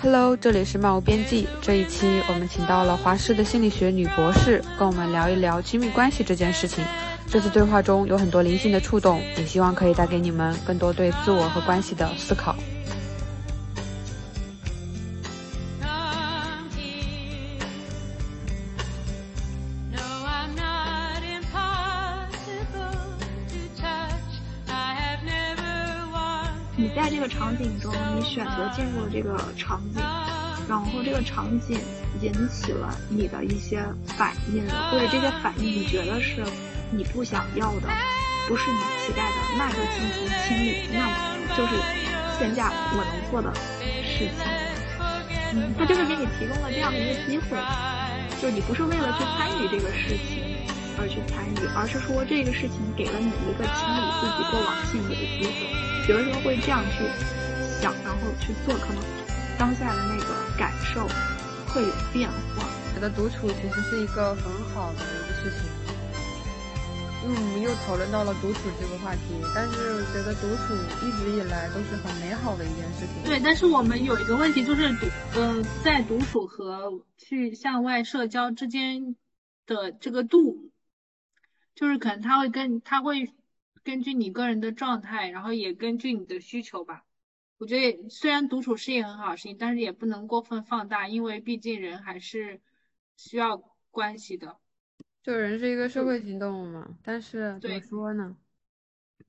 Hello，这里是漫无边际。这一期我们请到了华师的心理学女博士，跟我们聊一聊亲密关系这件事情。这次对话中有很多灵性的触动，也希望可以带给你们更多对自我和关系的思考。进入这个场景，然后这个场景引起了你的一些反应，或者这些反应你觉得是你不想要的，不是你期待的，那就进行清理，那就是现在我能做的事情。嗯，他就是给你提供了这样的一个机会，就是你不是为了去参与这个事情而去参与，而是说这个事情给了你一个清理自己过往记忆的机会。有的时候会这样去，去做，可能当下的那个感受会有变化。觉得独处其实是一个很好的一个事情，因为我们又讨论到了独处这个话题。但是我觉得独处一直以来都是很美好的一件事情。对，但是我们有一个问题，就是独，嗯，在独处和去向外社交之间的这个度，就是可能他会跟他会。根据你个人的状态，然后也根据你的需求吧。我觉得虽然独处是一件很好的事情，但是也不能过分放大，因为毕竟人还是需要关系的。就人是一个社会性动物嘛。但是怎么说呢？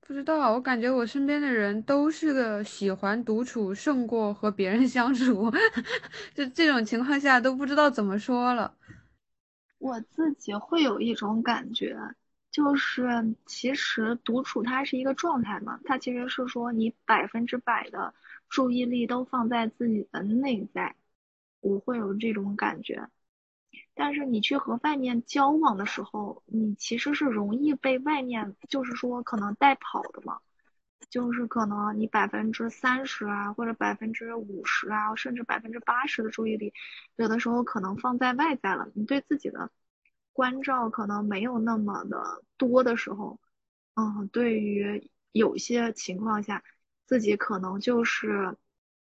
不知道，我感觉我身边的人都是个喜欢独处胜过和别人相处。就这种情况下都不知道怎么说了。我自己会有一种感觉。就是其实独处它是一个状态嘛，它其实是说你百分之百的注意力都放在自己的内在，我会有这种感觉。但是你去和外面交往的时候，你其实是容易被外面就是说可能带跑的嘛，就是可能你百分之三十啊，或者百分之五十啊，甚至百分之八十的注意力，有的时候可能放在外在了，你对自己的。关照可能没有那么的多的时候，嗯，对于有些情况下，自己可能就是，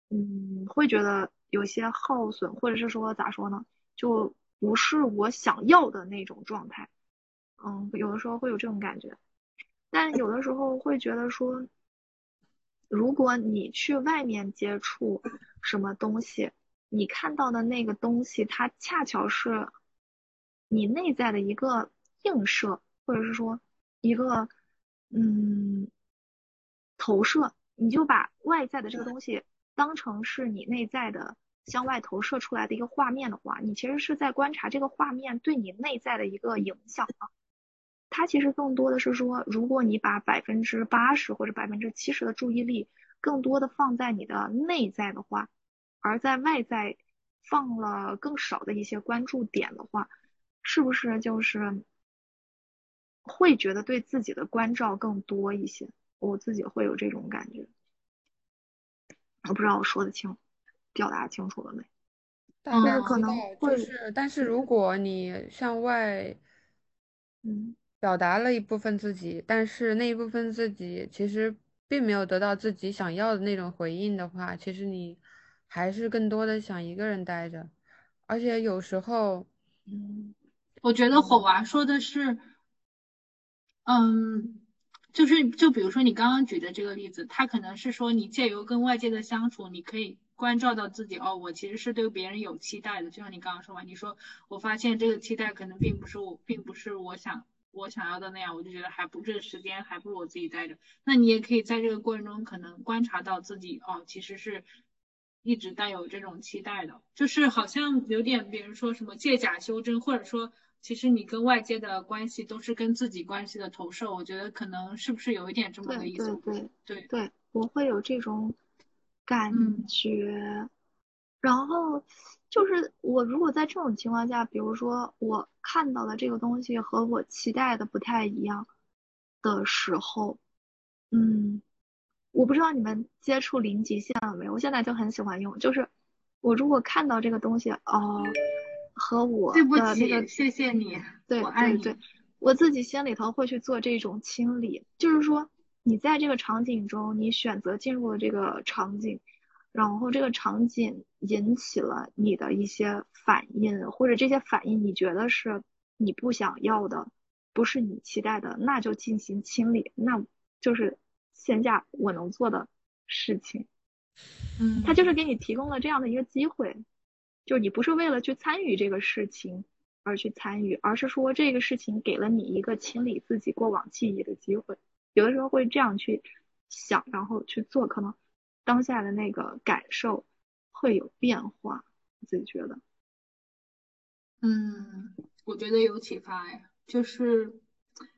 嗯，会觉得有些耗损，或者是说咋说呢，就不是我想要的那种状态，嗯，有的时候会有这种感觉，但有的时候会觉得说，如果你去外面接触什么东西，你看到的那个东西，它恰巧是。你内在的一个映射，或者是说一个嗯投射，你就把外在的这个东西当成是你内在的向外投射出来的一个画面的话，你其实是在观察这个画面对你内在的一个影响啊。它其实更多的是说，如果你把百分之八十或者百分之七十的注意力更多的放在你的内在的话，而在外在放了更少的一些关注点的话。是不是就是会觉得对自己的关照更多一些？我自己会有这种感觉。我不知道我说的清，表达清楚了没？但是可能会是，但是如果你向外，嗯，表达了一部分自己，但是那一部分自己其实并没有得到自己想要的那种回应的话，其实你还是更多的想一个人待着，而且有时候，嗯。我觉得火娃说的是，嗯，就是就比如说你刚刚举的这个例子，他可能是说你借由跟外界的相处，你可以关照到自己哦，我其实是对别人有期待的。就像你刚刚说嘛，你说我发现这个期待可能并不是我，并不是我想我想要的那样，我就觉得还不这个时间还不如我自己待着。那你也可以在这个过程中可能观察到自己哦，其实是一直带有这种期待的，就是好像有点别人说什么借假修真，或者说。其实你跟外界的关系都是跟自己关系的投射，我觉得可能是不是有一点这么个意思？对对对对，我会有这种感觉。然后就是我如果在这种情况下，比如说我看到的这个东西和我期待的不太一样的时候，嗯，我不知道你们接触零极限了没有？我现在就很喜欢用，就是我如果看到这个东西，哦。和我的那个，谢谢你，对对对，我自己心里头会去做这种清理，就是说，你在这个场景中，你选择进入了这个场景，然后这个场景引起了你的一些反应，或者这些反应你觉得是你不想要的，不是你期待的，那就进行清理，那就是现下我能做的事情。嗯，他就是给你提供了这样的一个机会，就是你不是为了去参与这个事情而去参与，而是说这个事情给了你一个清理自己过往记忆的机会。有的时候会这样去想，然后去做，可能。当下的那个感受会有变化，自己觉得，嗯，我觉得有启发呀。就是，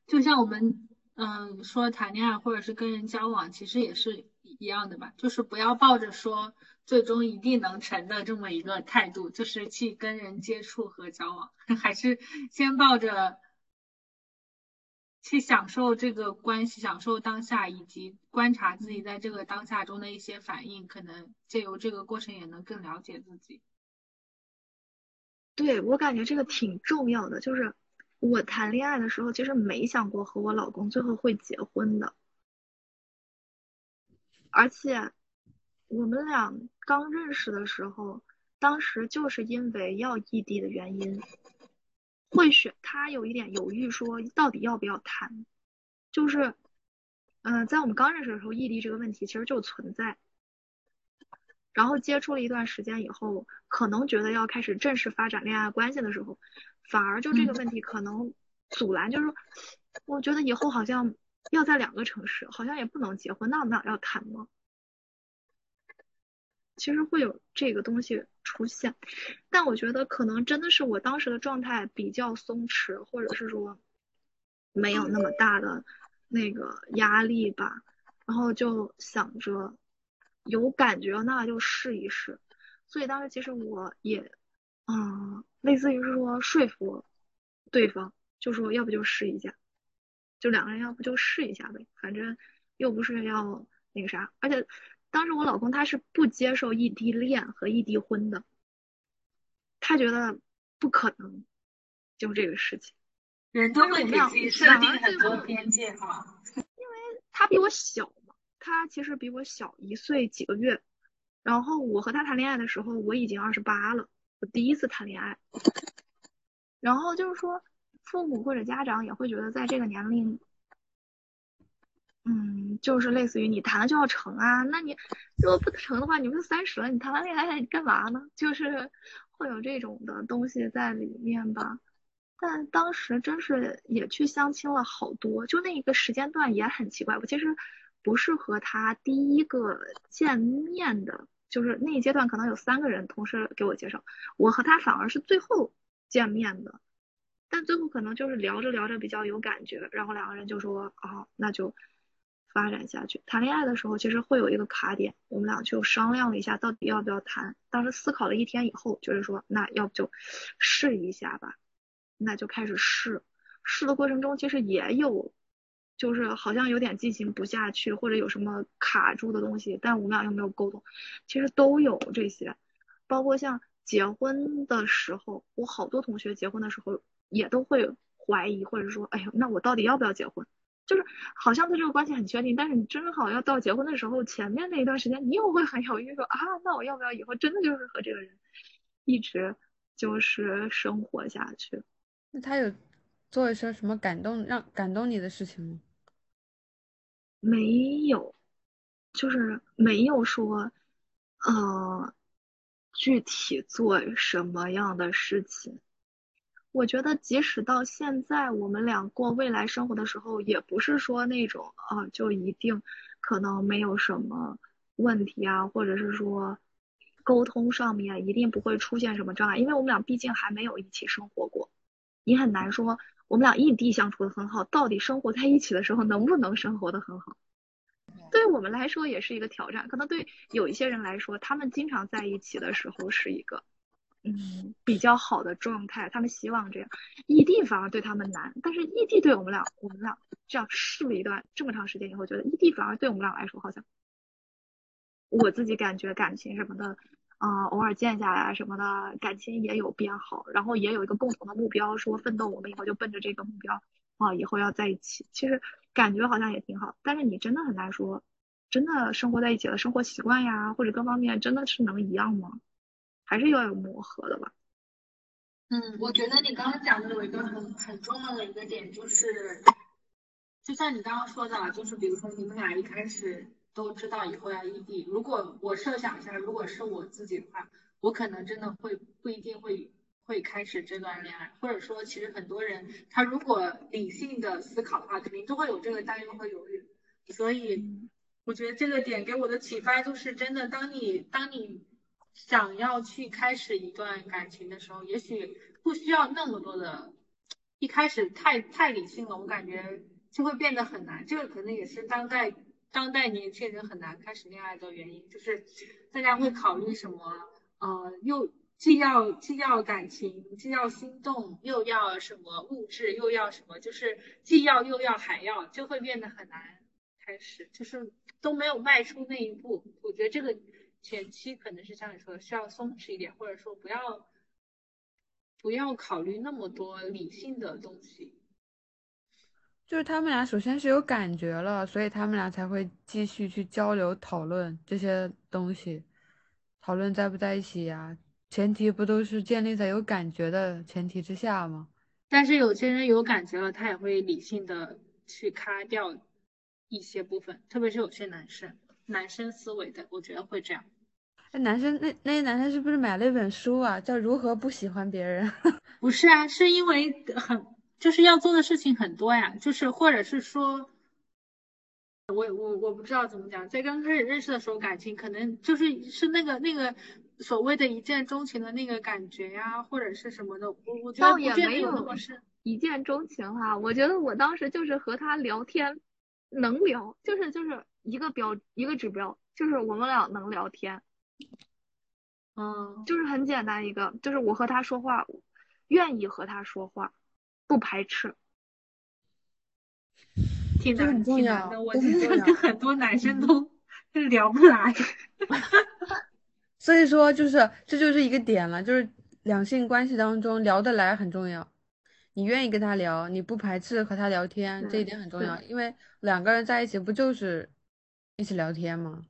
就像我们嗯说谈恋爱或者是跟人交往，其实也是一样的吧。就是不要抱着说最终一定能成的这么一个态度，就是去跟人接触和交往，还是先抱着。去享受这个关系，享受当下，以及观察自己在这个当下中的一些反应，可能借由这个过程也能更了解自己。对我感觉这个挺重要的，就是我谈恋爱的时候，其实没想过和我老公最后会结婚的，而且我们俩刚认识的时候，当时就是因为要异地的原因。会选他有一点犹豫，说到底要不要谈，就是，嗯，在我们刚认识的时候，异地这个问题其实就存在。然后接触了一段时间以后，可能觉得要开始正式发展恋爱关系的时候，反而就这个问题可能阻拦，就是我觉得以后好像要在两个城市，好像也不能结婚，那我们俩要谈吗？其实会有这个东西出现，但我觉得可能真的是我当时的状态比较松弛，或者是说没有那么大的那个压力吧，然后就想着有感觉那就试一试，所以当时其实我也嗯，类似于是说说服对方，就说要不就试一下，就两个人要不就试一下呗，反正又不是要那个啥，而且。当时我老公他是不接受异地恋和异地婚的，他觉得不可能，就这个事情。人都会给自己设定很多边界哈。因为他比我小嘛，他其实比我小一岁几个月。然后我和他谈恋爱的时候，我已经二十八了，我第一次谈恋爱。然后就是说，父母或者家长也会觉得在这个年龄。嗯，就是类似于你谈了就要成啊，那你如果不成的话，你不是三十了，你谈完恋爱你干嘛呢？就是会有这种的东西在里面吧。但当时真是也去相亲了好多，就那一个时间段也很奇怪。我其实不是和他第一个见面的，就是那一阶段可能有三个人同时给我介绍，我和他反而是最后见面的。但最后可能就是聊着聊着比较有感觉，然后两个人就说啊，那就。发展下去，谈恋爱的时候其实会有一个卡点，我们俩就商量了一下，到底要不要谈。当时思考了一天以后，就是说，那要不就试一下吧，那就开始试。试的过程中其实也有，就是好像有点进行不下去，或者有什么卡住的东西，但我们俩又没有沟通，其实都有这些。包括像结婚的时候，我好多同学结婚的时候也都会怀疑，或者说，哎呦，那我到底要不要结婚？就是好像对这个关系很确定，但是你正好要到结婚的时候，前面那一段时间你又会很犹豫，说啊，那我要不要以后真的就是和这个人一直就是生活下去？那他有做一些什么感动让感动你的事情吗？没有，就是没有说，呃，具体做什么样的事情。我觉得，即使到现在，我们俩过未来生活的时候，也不是说那种啊，就一定可能没有什么问题啊，或者是说沟通上面一定不会出现什么障碍，因为我们俩毕竟还没有一起生活过，你很难说我们俩异地相处的很好，到底生活在一起的时候能不能生活的很好？对我们来说也是一个挑战，可能对有一些人来说，他们经常在一起的时候是一个。嗯，比较好的状态，他们希望这样。异地反而对他们难，但是异地对我们俩，我们俩这样试了一段这么长时间以后，觉得异地反而对我们俩来说，好像我自己感觉感情什么的，啊，偶尔见下来什么的，感情也有变好，然后也有一个共同的目标，说奋斗，我们以后就奔着这个目标啊，以后要在一起。其实感觉好像也挺好，但是你真的很难说真的生活在一起的生活习惯呀，或者各方面真的是能一样吗？还是要有磨合的吧。嗯，我觉得你刚刚讲的有一个很很重要的一个点，就是，就像你刚刚说的，就是比如说你们俩一开始都知道以后要异地，如果我设想一下，如果是我自己的话，我可能真的会不一定会会开始这段恋爱，或者说其实很多人他如果理性的思考的话，肯定都会有这个担忧和犹豫，所以我觉得这个点给我的启发就是真的，当你当你。想要去开始一段感情的时候，也许不需要那么多的，一开始太太理性了，我感觉就会变得很难。这个可能也是当代当代年轻人很难开始恋爱的原因，就是大家会考虑什么，呃，又既要既要感情，既要心动，又要什么物质，又要什么，就是既要又要还要，就会变得很难开始，就是都没有迈出那一步。我觉得这个。前期可能是像你说的，需要松弛一点，或者说不要不要考虑那么多理性的东西。就是他们俩首先是有感觉了，所以他们俩才会继续去交流讨论这些东西，讨论在不在一起呀？前提不都是建立在有感觉的前提之下吗？但是有些人有感觉了，他也会理性的去咔掉一些部分，特别是有些男生。男生思维的，我觉得会这样。那男生那那些男生是不是买了一本书啊？叫《如何不喜欢别人》？不是啊，是因为很就是要做的事情很多呀，就是或者是说，我我我不知道怎么讲，在刚开始认识的时候，感情可能就是是那个那个所谓的一见钟情的那个感觉呀，或者是什么的。我我觉得也没有一见钟情哈，我觉得我当时就是和他聊天能聊，就是就是。一个标一个指标就是我们俩能聊天，嗯，就是很简单一个，就是我和他说话，愿意和他说话，不排斥，挺难挺难的。我觉得跟很多男生都 聊不来，所以说就是这就是一个点了，就是两性关系当中聊得来很重要。你愿意跟他聊，你不排斥和他聊天，这一点很重要，因为两个人在一起不就是。一起聊天吗？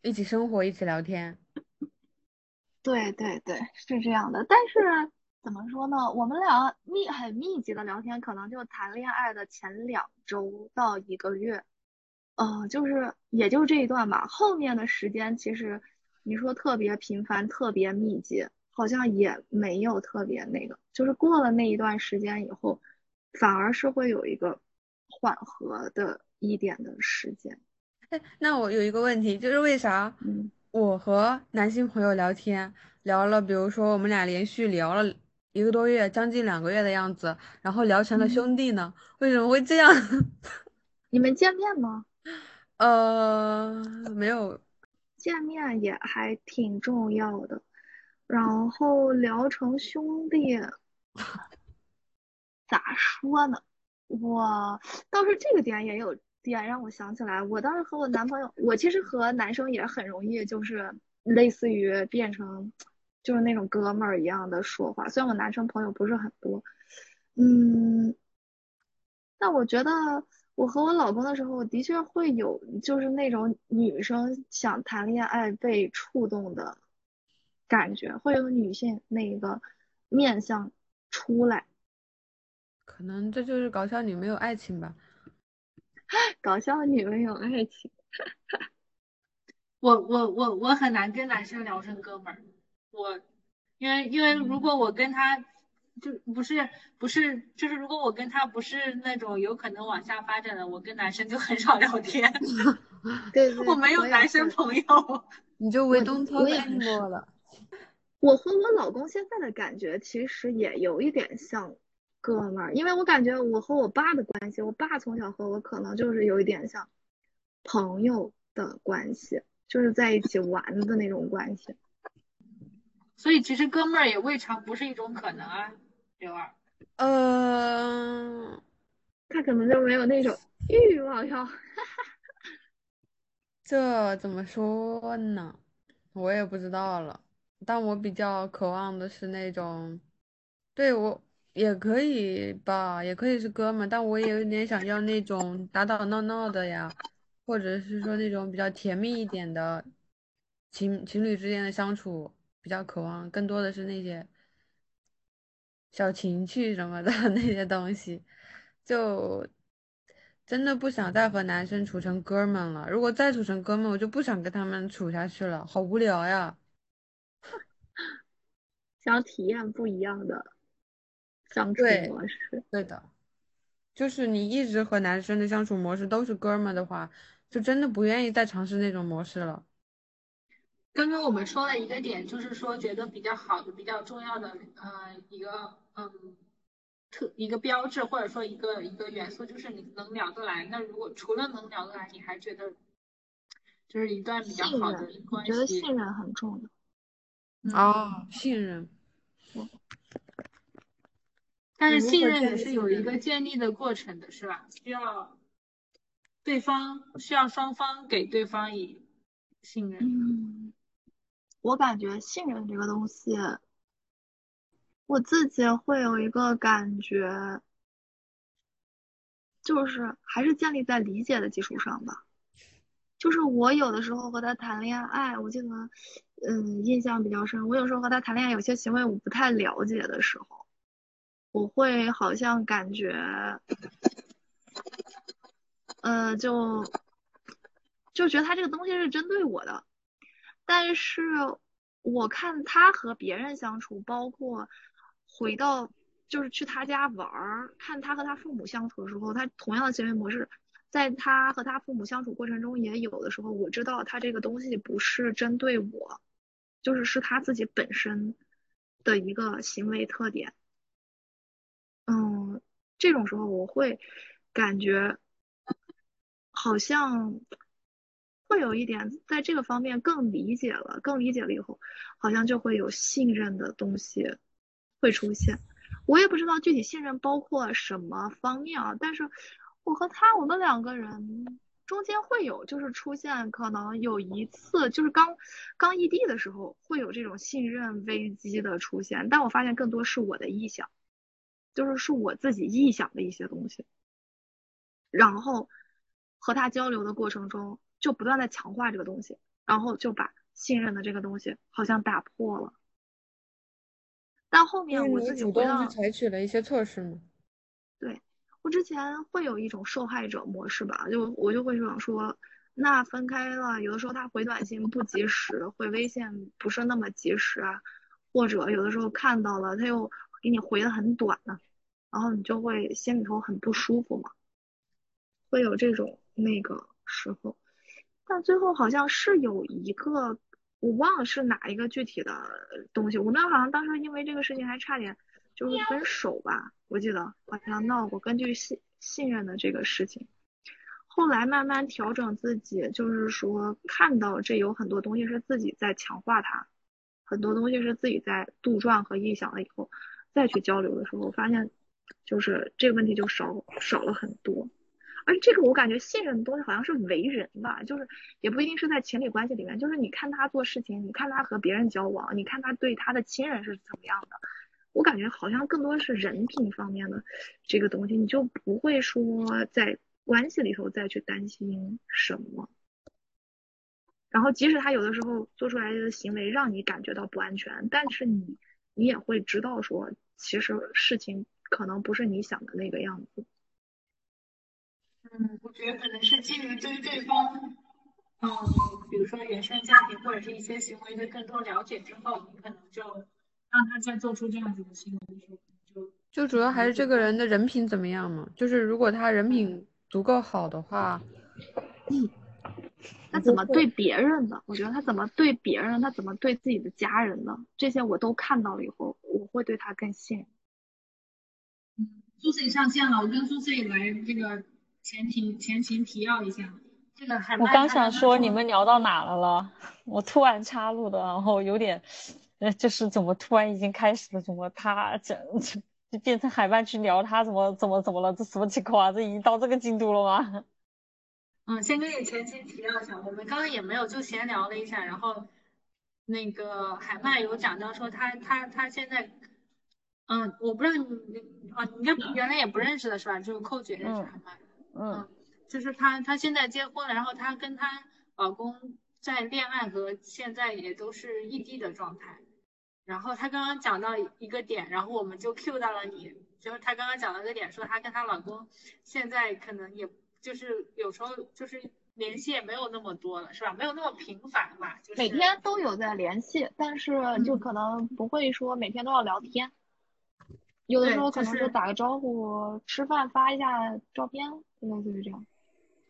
一起生活，一起聊天。对对对，是这样的。但是怎么说呢？我们俩密很密集的聊天，可能就谈恋爱的前两周到一个月，嗯，就是也就这一段吧。后面的时间其实你说特别频繁、特别密集，好像也没有特别那个。就是过了那一段时间以后，反而是会有一个缓和的一点的时间。那我有一个问题，就是为啥我和男性朋友聊天聊了，比如说我们俩连续聊了一个多月，将近两个月的样子，然后聊成了兄弟呢？为什么会这样？你们见面吗？呃，没有，见面也还挺重要的。然后聊成兄弟，咋说呢？我倒是这个点也有。点让我想起来，我当时和我男朋友，我其实和男生也很容易，就是类似于变成，就是那种哥们儿一样的说话。虽然我男生朋友不是很多，嗯，但我觉得我和我老公的时候，的确会有就是那种女生想谈恋爱被触动的感觉，会有女性那个面相出来。可能这就是搞笑女没有爱情吧。搞笑女没有爱情，我我我我很难跟男生聊成哥们儿，我因为因为如果我跟他就不是不是就是如果我跟他不是那种有可能往下发展的，我跟男生就很少聊天。对，我没有男生朋友，你就唯东超太多了。我和我老公现在的感觉其实也有一点像。哥们儿，因为我感觉我和我爸的关系，我爸从小和我可能就是有一点像朋友的关系，就是在一起玩的那种关系。所以其实哥们儿也未尝不是一种可能啊，刘二。嗯，他可能就没有那种欲望要。这怎么说呢？我也不知道了。但我比较渴望的是那种，对我。也可以吧，也可以是哥们，但我也有点想要那种打打闹闹的呀，或者是说那种比较甜蜜一点的情情侣之间的相处，比较渴望更多的是那些小情趣什么的 那些东西，就真的不想再和男生处成哥们了。如果再处成哥们，我就不想跟他们处下去了，好无聊呀。想体验不一样的相处模式，对的，就是你一直和男生的相处模式都是哥们的话，就真的不愿意再尝试那种模式了。刚刚我们说了一个点，就是说觉得比较好的、比较重要的，呃，一个嗯特一个标志或者说一个一个元素，就是你能聊得来。那如果除了能聊得来，你还觉得就是一段比较好的关系？我觉得信任很重要。哦，信任。但是信任也是有一个建立的过程的，是吧？需要对方需要双方给对方以信任。嗯，我感觉信任这个东西，我自己会有一个感觉，就是还是建立在理解的基础上吧。就是我有的时候和他谈恋爱，我记得。嗯，印象比较深。我有时候和他谈恋爱，有些行为我不太了解的时候，我会好像感觉，呃，就就觉得他这个东西是针对我的。但是我看他和别人相处，包括回到就是去他家玩儿，看他和他父母相处的时候，他同样的行为模式，在他和他父母相处过程中也有的时候，我知道他这个东西不是针对我。就是是他自己本身的一个行为特点，嗯，这种时候我会感觉好像会有一点在这个方面更理解了，更理解了以后，好像就会有信任的东西会出现。我也不知道具体信任包括什么方面啊，但是我和他，我们两个人。中间会有，就是出现可能有一次，就是刚刚异地的时候，会有这种信任危机的出现。但我发现更多是我的臆想，就是是我自己臆想的一些东西。然后和他交流的过程中，就不断的强化这个东西，然后就把信任的这个东西好像打破了。但后面我自己主动采取了一些措施吗？对。我之前会有一种受害者模式吧，就我就会想说，那分开了，有的时候他回短信不及时，回微信不是那么及时啊，或者有的时候看到了他又给你回的很短呢，然后你就会心里头很不舒服嘛，会有这种那个时候，但最后好像是有一个，我忘了是哪一个具体的东西，我们好像当时因为这个事情还差点。就是分手吧，我记得好像闹过。根据信信任的这个事情，后来慢慢调整自己，就是说看到这有很多东西是自己在强化它，很多东西是自己在杜撰和臆想了以后，再去交流的时候，发现就是这个问题就少少了很多。而这个我感觉信任的东西好像是为人吧，就是也不一定是在情侣关系里面，就是你看他做事情，你看他和别人交往，你看他对他的亲人是怎么样的。我感觉好像更多是人品方面的这个东西，你就不会说在关系里头再去担心什么。然后即使他有的时候做出来的行为让你感觉到不安全，但是你你也会知道说，其实事情可能不是你想的那个样子。嗯，我觉得可能是基于对对方，嗯，比如说原生家庭或者是一些行为的更多了解之后，你可能就。让他再做出这样子的行为的时候，就就主要还是这个人的人品怎么样嘛？就是如果他人品足够好的话，嗯，他怎么对别人的？我觉得他怎么对别人，他怎么对自己的家人呢？这些我都看到了以后，我会对他更信任。嗯，苏 C 上线了，我跟苏 C 来这个前情前情提要一下。这个我刚想说你们聊到哪了了，我突然插入的，然后有点。呃，就是怎么突然已经开始了？怎么他这就变成海曼去聊他怎么怎么怎么了？这什么情况啊？这已经到这个进度了吗？嗯，先跟你前期提要一下，我们刚刚也没有就闲聊了一下，然后那个海曼有讲到说他他他现在，嗯，我不知道你啊，你应该原来也不认识的是吧？只有寇姐认识海曼。嗯。就是她她现在结婚了，然后她跟她老公在恋爱和现在也都是异地的状态。然后她刚刚讲到一个点，然后我们就 Q 到了你，就是她刚刚讲了个点，说她跟她老公现在可能也就是有时候就是联系也没有那么多了，是吧？没有那么频繁嘛，就是每天都有在联系，但是就可能不会说每天都要聊天。有的时候可能就打个招呼，吃饭发一下照片，类似于这样。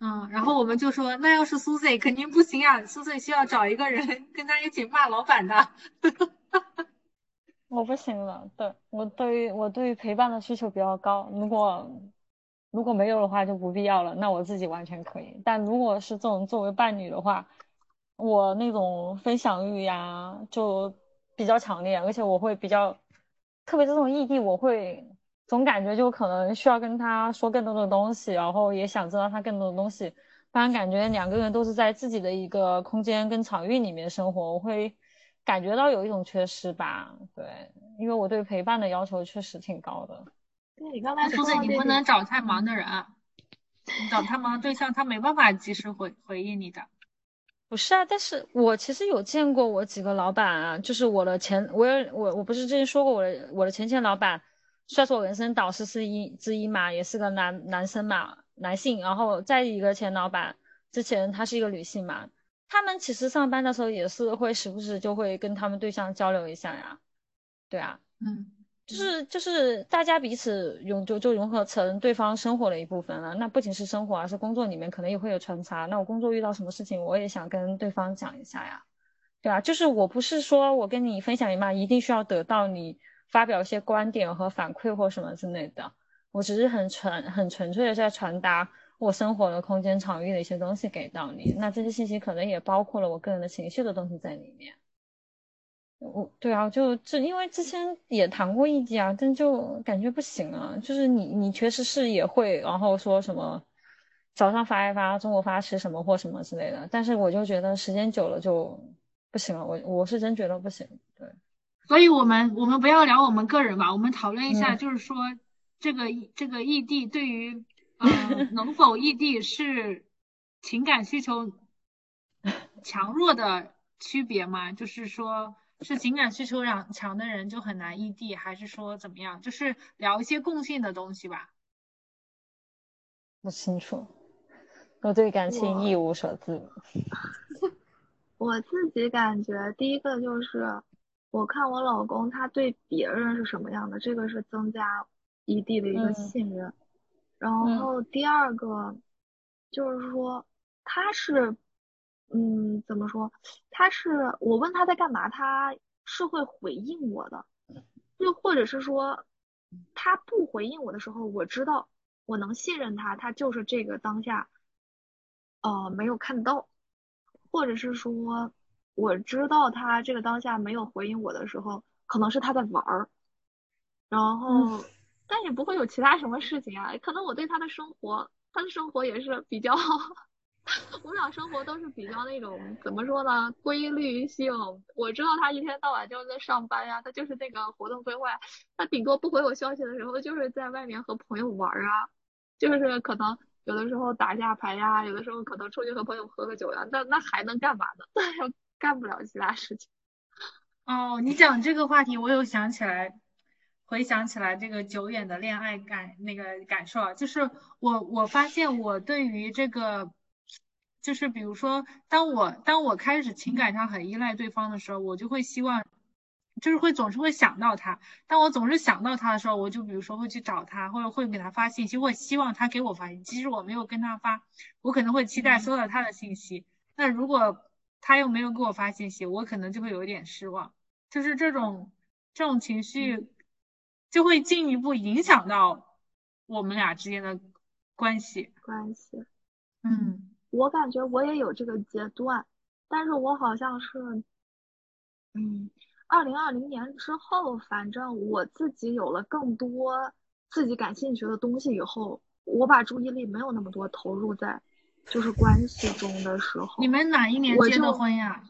嗯，然后我们就说，那要是苏 Z 肯定不行啊，苏 Z 需要找一个人跟他一起骂老板的。我不行了，对我对于我对于陪伴的需求比较高，如果如果没有的话就不必要了，那我自己完全可以。但如果是这种作为伴侣的话，我那种分享欲呀就比较强烈，而且我会比较。特别这种异地，我会总感觉就可能需要跟他说更多的东西，然后也想知道他更多的东西，不然感觉两个人都是在自己的一个空间跟场域里面生活，我会感觉到有一种缺失吧。对，因为我对陪伴的要求确实挺高的。对你刚才说的，你不能找太忙的人，你找太忙的对象，他没办法及时回回应你的。不是啊，但是我其实有见过我几个老板啊，就是我的前，我有我我不是之前说过我的我的前前老板，算是我人生导师之一之一嘛，也是个男男生嘛，男性。然后再一个前老板，之前她是一个女性嘛，他们其实上班的时候也是会时不时就会跟他们对象交流一下呀，对啊，嗯。就是就是大家彼此融就就融合成对方生活的一部分了。那不仅是生活，而是工作里面可能也会有穿插。那我工作遇到什么事情，我也想跟对方讲一下呀，对啊，就是我不是说我跟你分享一嘛，一定需要得到你发表一些观点和反馈或什么之类的。我只是很纯很纯粹的在传达我生活的空间场域的一些东西给到你。那这些信息可能也包括了我个人的情绪的东西在里面。我对啊，就这，因为之前也谈过异地啊，但就感觉不行啊。就是你，你确实是也会，然后说什么早上发一发，中午发吃什么或什么之类的。但是我就觉得时间久了就不行了，我我是真觉得不行。对，所以我们我们不要聊我们个人吧，我们讨论一下，就是说这个这个异地对于呃 能否异地是情感需求强弱的区别吗？就是说。是情感需求强强的人就很难异地，还是说怎么样？就是聊一些共性的东西吧。不清楚，我对感情一无所知。我自己感觉，第一个就是我看我老公他对别人是什么样的，这个是增加异地的一个信任。然后第二个就是说他是。嗯，怎么说？他是我问他在干嘛，他是会回应我的，又或者是说他不回应我的时候，我知道我能信任他，他就是这个当下，呃，没有看到，或者是说我知道他这个当下没有回应我的时候，可能是他在玩儿，然后但也不会有其他什么事情啊，可能我对他的生活，他的生活也是比较。我们俩生活都是比较那种怎么说呢，规律性。我知道他一天到晚就是在上班呀，他就是那个活动规划。他顶多不回我消息的时候，就是在外面和朋友玩啊，就是可能有的时候打下牌呀，有的时候可能出去和朋友喝个酒呀。那那还能干嘛呢？那又干不了其他事情。哦，你讲这个话题，我又想起来，回想起来这个久远的恋爱感那个感受啊，就是我我发现我对于这个。就是比如说，当我当我开始情感上很依赖对方的时候，我就会希望，就是会总是会想到他。当我总是想到他的时候，我就比如说会去找他，或者会给他发信息，或希望他给我发信息。即使我没有跟他发，我可能会期待收到他的信息。那如果他又没有给我发信息，我可能就会有一点失望。就是这种这种情绪，就会进一步影响到我们俩之间的关系。关系，嗯。我感觉我也有这个阶段，但是我好像是，嗯，二零二零年之后，反正我自己有了更多自己感兴趣的东西以后，我把注意力没有那么多投入在就是关系中的时候。你们哪一年结的婚呀？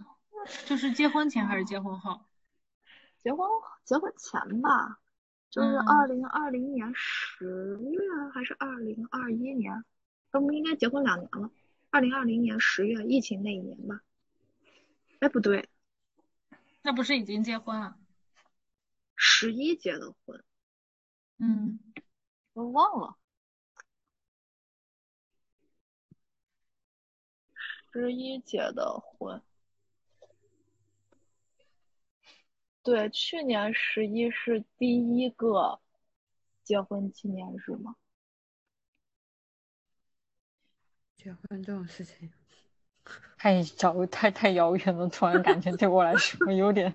就是结婚前还是结婚后？结婚结婚前吧，就是二零二零年十月还是二零二一年？我们应该结婚两年了，二零二零年十月疫情那一年吧？哎，不对，那不是已经结婚了？十一结的婚，嗯，我忘了。十一结的婚，对，去年十一是第一个结婚纪念日吗？结婚这种事情 太遥太太遥远了，突然感觉对我来说有点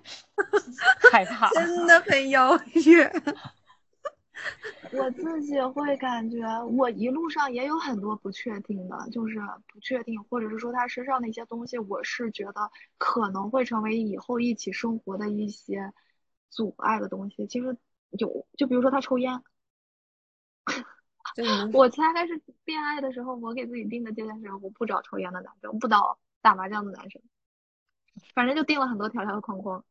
害怕，真的很遥远。我自己会感觉，我一路上也有很多不确定的，就是不确定，或者是说他身上的一些东西，我是觉得可能会成为以后一起生活的一些阻碍的东西。其实有，就比如说他抽烟，我才开始恋爱的时候，我给自己定的界限是，我不找抽烟的男生，不找打麻将的男生，反正就定了很多条条框框。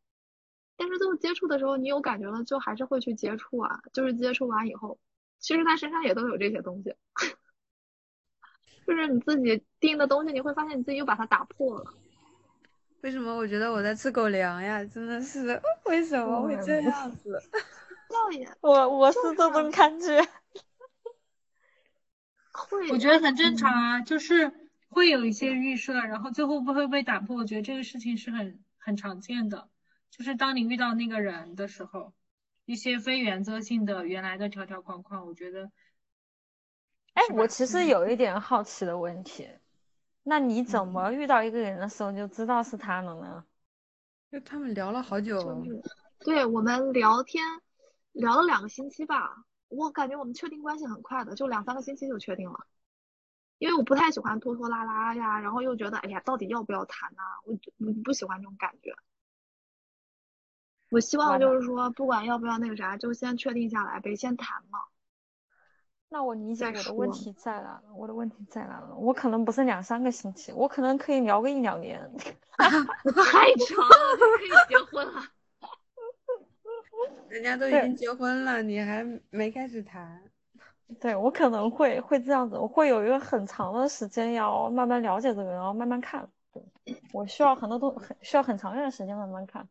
但是最后接触的时候，你有感觉了，就还是会去接触啊。就是接触完以后，其实他身上也都有这些东西，就是你自己定的东西，你会发现你自己又把它打破了。为什么我觉得我在吃狗粮呀？真的是 为什么会这样子？倒也，我我是这种感觉。会，我觉得很正常啊，就是会有一些预设，然后最后不会被打破。我觉得这个事情是很很常见的。就是当你遇到那个人的时候，一些非原则性的原来的条条框框，我觉得，哎，我其实有一点好奇的问题，那你怎么遇到一个人的时候就知道是他了呢？就他们聊了好久，对我们聊天聊了两个星期吧，我感觉我们确定关系很快的，就两三个星期就确定了，因为我不太喜欢拖拖拉拉呀，然后又觉得哎呀，到底要不要谈呢？我我不喜欢这种感觉。我希望就是说，不管要不要那个啥，就先确定下来呗，先谈嘛。那我理解我的问题在哪了？我的问题在哪了？我可能不是两三个星期，我可能可以聊个一两年。太长了，可以结婚了。人家都已经结婚了，你还没开始谈。对我可能会会这样子，我会有一个很长的时间要慢慢了解这个人，然后慢慢看。我需要很多东，很需要很长一段时间慢慢看。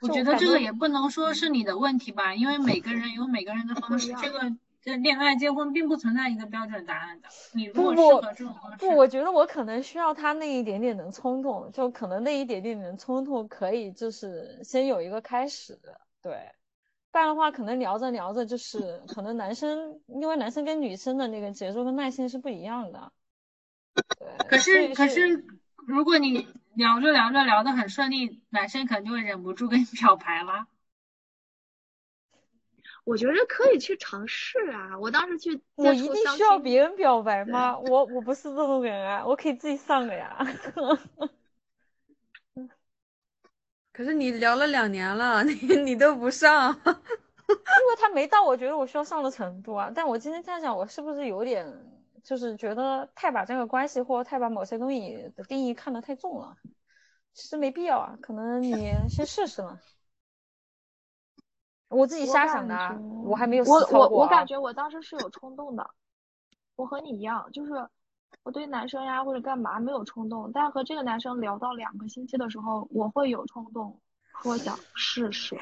我觉得这个也不能说是你的问题吧，因为每个人有每个人的方式。这个这恋爱结婚并不存在一个标准答案的。你如果适合这种方式，不，我觉得我可能需要他那一点点的冲动，就可能那一点点的冲动可以就是先有一个开始，对。不然的话，可能聊着聊着就是可能男生，因为男生跟女生的那个节奏跟耐心是不一样的。对。可是可是，如果你。聊着聊着聊得很顺利，男生可能就会忍不住跟你 表白了。我觉得可以去尝试啊！我当时去，我一定需要别人表白吗？我我不是这种人啊，我可以自己上的呀。可是你聊了两年了，你你都不上，因为他没到我觉得我需要上的程度啊。但我今天在想，我是不是有点？就是觉得太把这个关系或太把某些东西的定义看得太重了，其实没必要啊。可能你先试试嘛。我自己瞎想的，啊我还没有我我我感觉我当时是有冲动的，我和你一样，就是我对男生呀或者干嘛没有冲动，但和这个男生聊到两个星期的时候，我会有冲动，说想试试。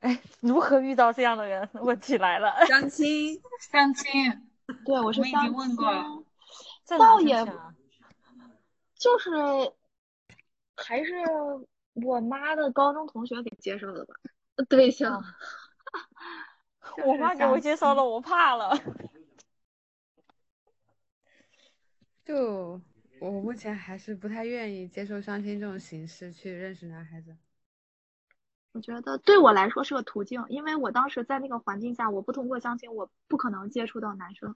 哎，如何遇到这样的人？问题来了，相亲，相亲。对，我是相亲过，倒也，就是还是我妈的高中同学给介绍的吧，对象。我妈给我介绍的，我怕了。就我目前还是不太愿意接受相亲这种形式去认识男孩子。我觉得对我来说是个途径，因为我当时在那个环境下，我不通过相亲，我不可能接触到男生，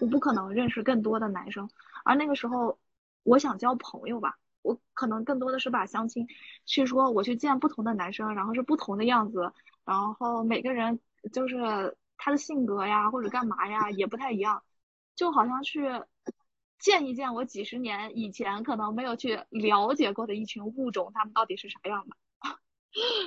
我不可能认识更多的男生。而那个时候，我想交朋友吧，我可能更多的是把相亲去说，我去见不同的男生，然后是不同的样子，然后每个人就是他的性格呀或者干嘛呀也不太一样，就好像去见一见我几十年以前可能没有去了解过的一群物种，它们到底是啥样的。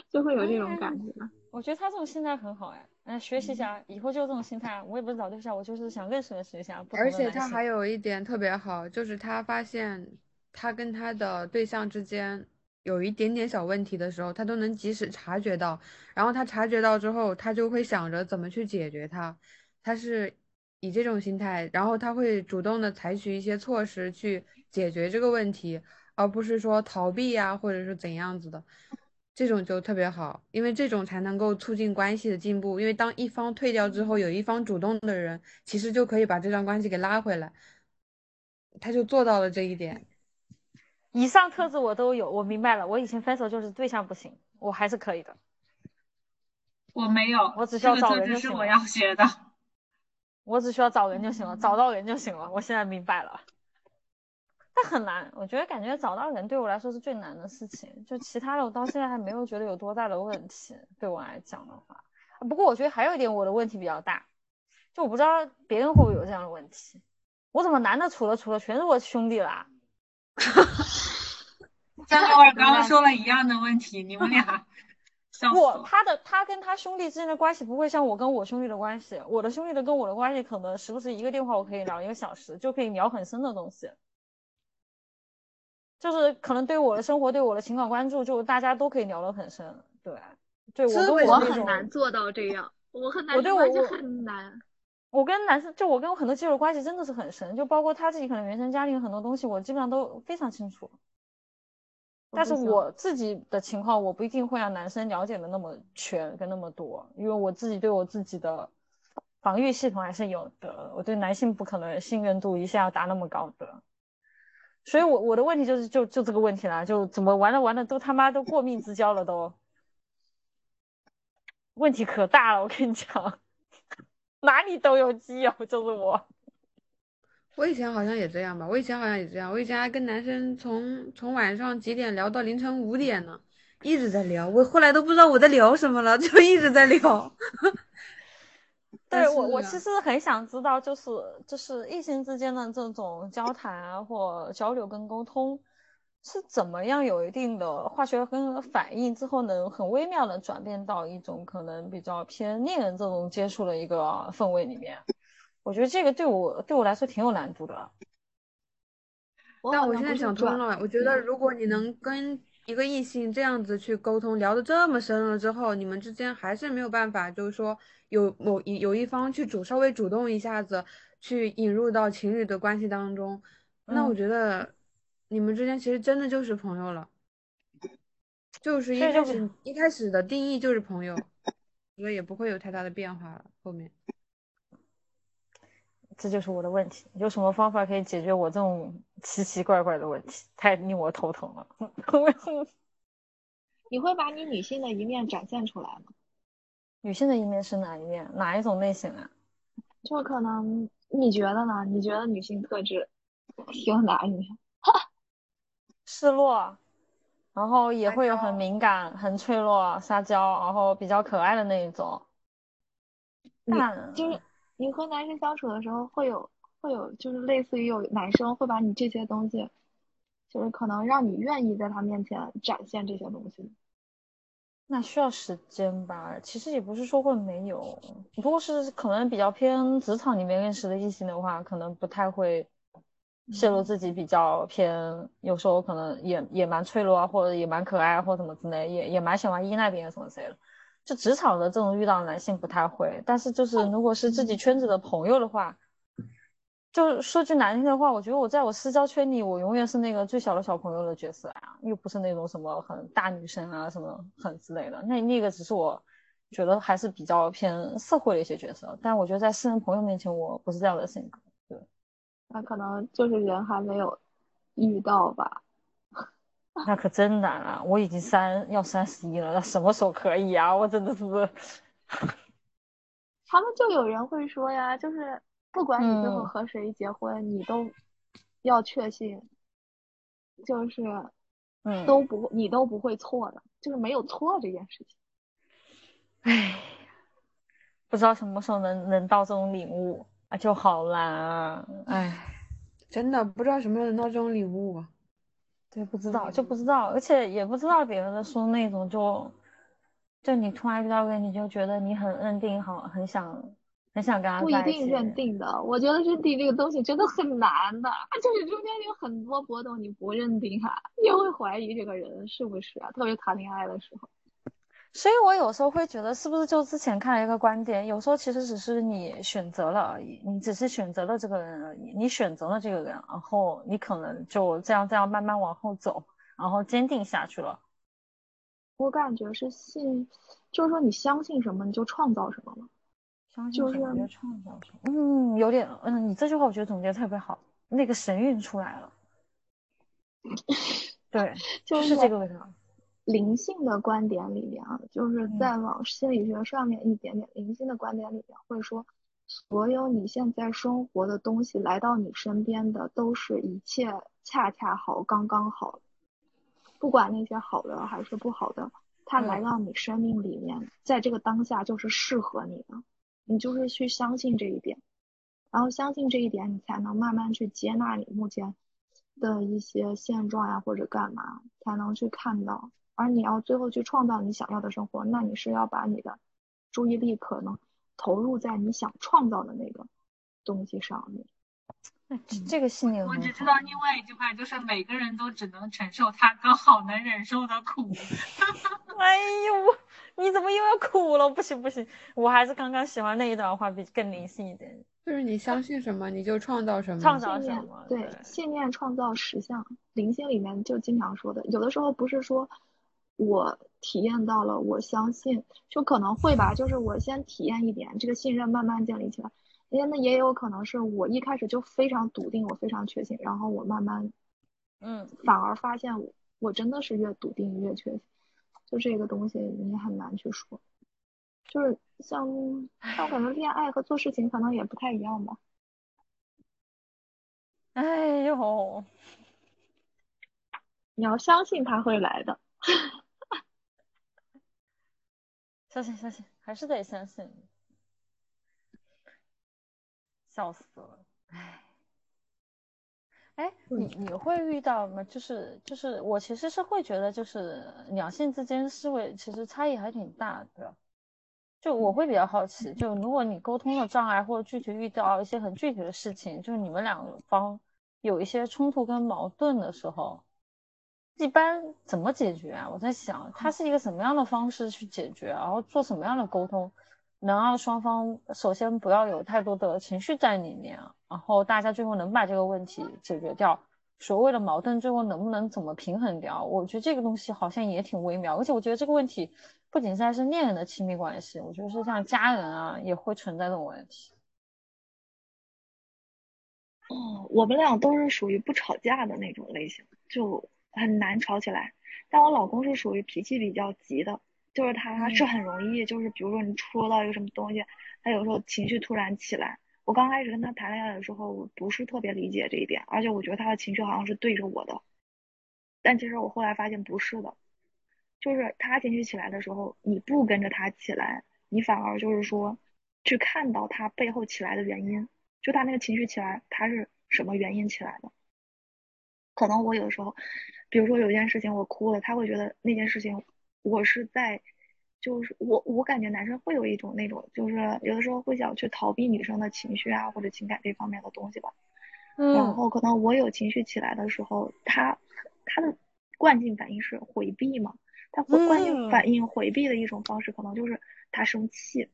就会有这种感觉。我觉得他这种心态很好哎，嗯，学习一下，以后就这种心态。我也不是找对象，我就是想认识认识一下。而且他还有一点特别好，就是他发现他跟他的对象之间有一点点小问题的时候，他都能及时察觉到。然后他察觉到之后，他就会想着怎么去解决它。他是以这种心态，然后他会主动的采取一些措施去解决这个问题，而不是说逃避呀，或者是怎样子的。这种就特别好，因为这种才能够促进关系的进步。因为当一方退掉之后，有一方主动的人，其实就可以把这段关系给拉回来。他就做到了这一点。以上特质我都有，我明白了。我以前分手就是对象不行，我还是可以的。我没有，我只需要找人就行了。我要学的。我只需要找人就行了，找到人就行了。我现在明白了。但很难，我觉得感觉找到人对我来说是最难的事情。就其他的，我到现在还没有觉得有多大的问题。对我来讲的话，不过我觉得还有一点我的问题比较大，就我不知道别人会不会有这样的问题。我怎么男的处的处的全是我兄弟啦？张高二刚刚说了一样的问题，你们俩 不，他的他跟他兄弟之间的关系不会像我跟我兄弟的关系。我的兄弟的跟我的关系可能时不时一个电话我可以聊一个小时，就可以聊很深的东西。就是可能对我的生活、对我的情感关注，就大家都可以聊得很深。对，对我跟我很难做到这样，我很难，我对我就很难。我跟男生，就我跟我很多基友关系真的是很深，就包括他自己可能原生家庭很多东西，我基本上都非常清楚。但是我自己的情况，我不一定会让男生了解的那么全跟那么多，因为我自己对我自己的防御系统还是有的。我对男性不可能信任度一下要达那么高的。所以，我我的问题就是，就就这个问题啦，就怎么玩着玩着都他妈都过命之交了，都问题可大了，我跟你讲，哪里都有基友，就是我。我以前好像也这样吧，我以前好像也这样，我以前还跟男生从从晚上几点聊到凌晨五点呢，一直在聊，我后来都不知道我在聊什么了，就一直在聊。对我，我其实很想知道，就是就是异性之间的这种交谈啊，或交流跟沟通，是怎么样有一定的化学跟反应之后，能很微妙的转变到一种可能比较偏恋人这种接触的一个氛围里面。我觉得这个对我对我来说挺有难度的。但我现在想通了，我觉得如果你能跟一个异性这样子去沟通，聊得这么深了之后，你们之间还是没有办法，就是说。有某一有一方去主稍微主动一下子去引入到情侣的关系当中，那我觉得你们之间其实真的就是朋友了，就是一开始一开始的定义就是朋友，所以也不会有太大的变化了。后面，这就是我的问题，有什么方法可以解决我这种奇奇怪怪的问题？太令我头疼了。你会把你女性的一面展现出来吗？女性的一面是哪一面？哪一种类型啊？就可能你觉得呢？你觉得女性特质有哪一面？示弱，然后也会有很敏感、很脆弱、撒娇，然后比较可爱的那一种。那就是你和男生相处的时候，会有会有，就是类似于有男生会把你这些东西，就是可能让你愿意在他面前展现这些东西。那需要时间吧，其实也不是说会没有，不过是可能比较偏职场里面认识的异性的话，可能不太会泄露自己比较偏，有时候可能也也蛮脆弱啊，或者也蛮可爱或怎么之类，也也蛮喜欢依赖别人什么之类的。就职场的这种遇到男性不太会，但是就是如果是自己圈子的朋友的话。就说句难听的话，我觉得我在我私交圈里，我永远是那个最小的小朋友的角色啊，又不是那种什么很大女生啊，什么很之类的。那那个只是我觉得还是比较偏社会的一些角色，但我觉得在私人朋友面前，我不是这样的性格。对，那可能就是人还没有遇到吧。那可真难啊！我已经三要三十一了，那什么时候可以啊？我真的是。他们就有人会说呀，就是。不管你最后和谁结婚，你都要确信，就是，嗯，都不你都不会错的，就是没有错这件事情。唉，不知道什么时候能能到这种领悟啊，就好难啊！唉，真的不知道什么时候能到这种领悟啊。对，不知道就不知道，而且也不知道别人的说那种就就你突然遇到个，你就觉得你很认定，好很想很想跟他不一定认定的。我觉得认定这个东西真的很难的，就是中间有很多波动，你不认定哈，你会怀疑这个人是不是啊？特别谈恋爱的时候。所以我有时候会觉得，是不是就之前看了一个观点，有时候其实只是你选择了而已，你只是选择了这个人而已，你选择了这个人，然后你可能就这样这样慢慢往后走，然后坚定下去了。我感觉是信，就是说你相信什么你就创造什么了。相信什么就创造什么。嗯，有点，嗯，你这句话我觉得总结特别好，那个神韵出来了。对，就是这个味道。灵性的观点里面啊，就是在往心理学上面一点点灵性的观点里面会说，所有你现在生活的东西来到你身边的都是一切恰恰好刚刚好，不管那些好的还是不好的，它来到你生命里面，在这个当下就是适合你的，你就是去相信这一点，然后相信这一点，你才能慢慢去接纳你目前的一些现状呀或者干嘛，才能去看到。而你要最后去创造你想要的生活，那你是要把你的注意力可能投入在你想创造的那个东西上面。那这个信念，我只知道另外一句话，就是每个人都只能承受他刚好能忍受的苦。哎呦，你怎么又要哭了？不行不行，我还是刚刚喜欢那一段话比更灵性一点。就是你相信什么，你就创造什么。创造什么？对，信念创造实相。灵性里面就经常说的，有的时候不是说。我体验到了，我相信就可能会吧，就是我先体验一点，这个信任慢慢建立起来。因为那也有可能是我一开始就非常笃定，我非常确信，然后我慢慢，嗯，反而发现我我真的是越笃定越确信。就这个东西你很难去说，就是像像可能恋爱和做事情可能也不太一样吧。哎呦，你要相信他会来的。相信相信，还是得相信。笑死了，哎，哎，你你会遇到吗？就是就是，我其实是会觉得，就是两性之间思维其实差异还挺大的。就我会比较好奇，就如果你沟通的障碍，或者具体遇到一些很具体的事情，就是你们两方有一些冲突跟矛盾的时候。一般怎么解决啊？我在想，它是一个什么样的方式去解决，然后做什么样的沟通，能让双方首先不要有太多的情绪在里面，然后大家最后能把这个问题解决掉。所谓的矛盾最后能不能怎么平衡掉？我觉得这个东西好像也挺微妙，而且我觉得这个问题不仅在是恋人的亲密关系，我觉得是像家人啊也会存在这种问题。哦，我们俩都是属于不吵架的那种类型，就。很难吵起来，但我老公是属于脾气比较急的，就是他是很容易，就是比如说你说到一个什么东西，他有时候情绪突然起来。我刚开始跟他谈恋爱的时候，我不是特别理解这一点，而且我觉得他的情绪好像是对着我的，但其实我后来发现不是的，就是他情绪起来的时候，你不跟着他起来，你反而就是说去看到他背后起来的原因，就他那个情绪起来，他是什么原因起来的？可能我有的时候。比如说有一件事情我哭了，他会觉得那件事情我是在，就是我我感觉男生会有一种那种，就是有的时候会想去逃避女生的情绪啊或者情感这方面的东西吧。嗯。然后可能我有情绪起来的时候，他他的惯性反应是回避嘛？他惯性反应回避的一种方式，可能就是他生气，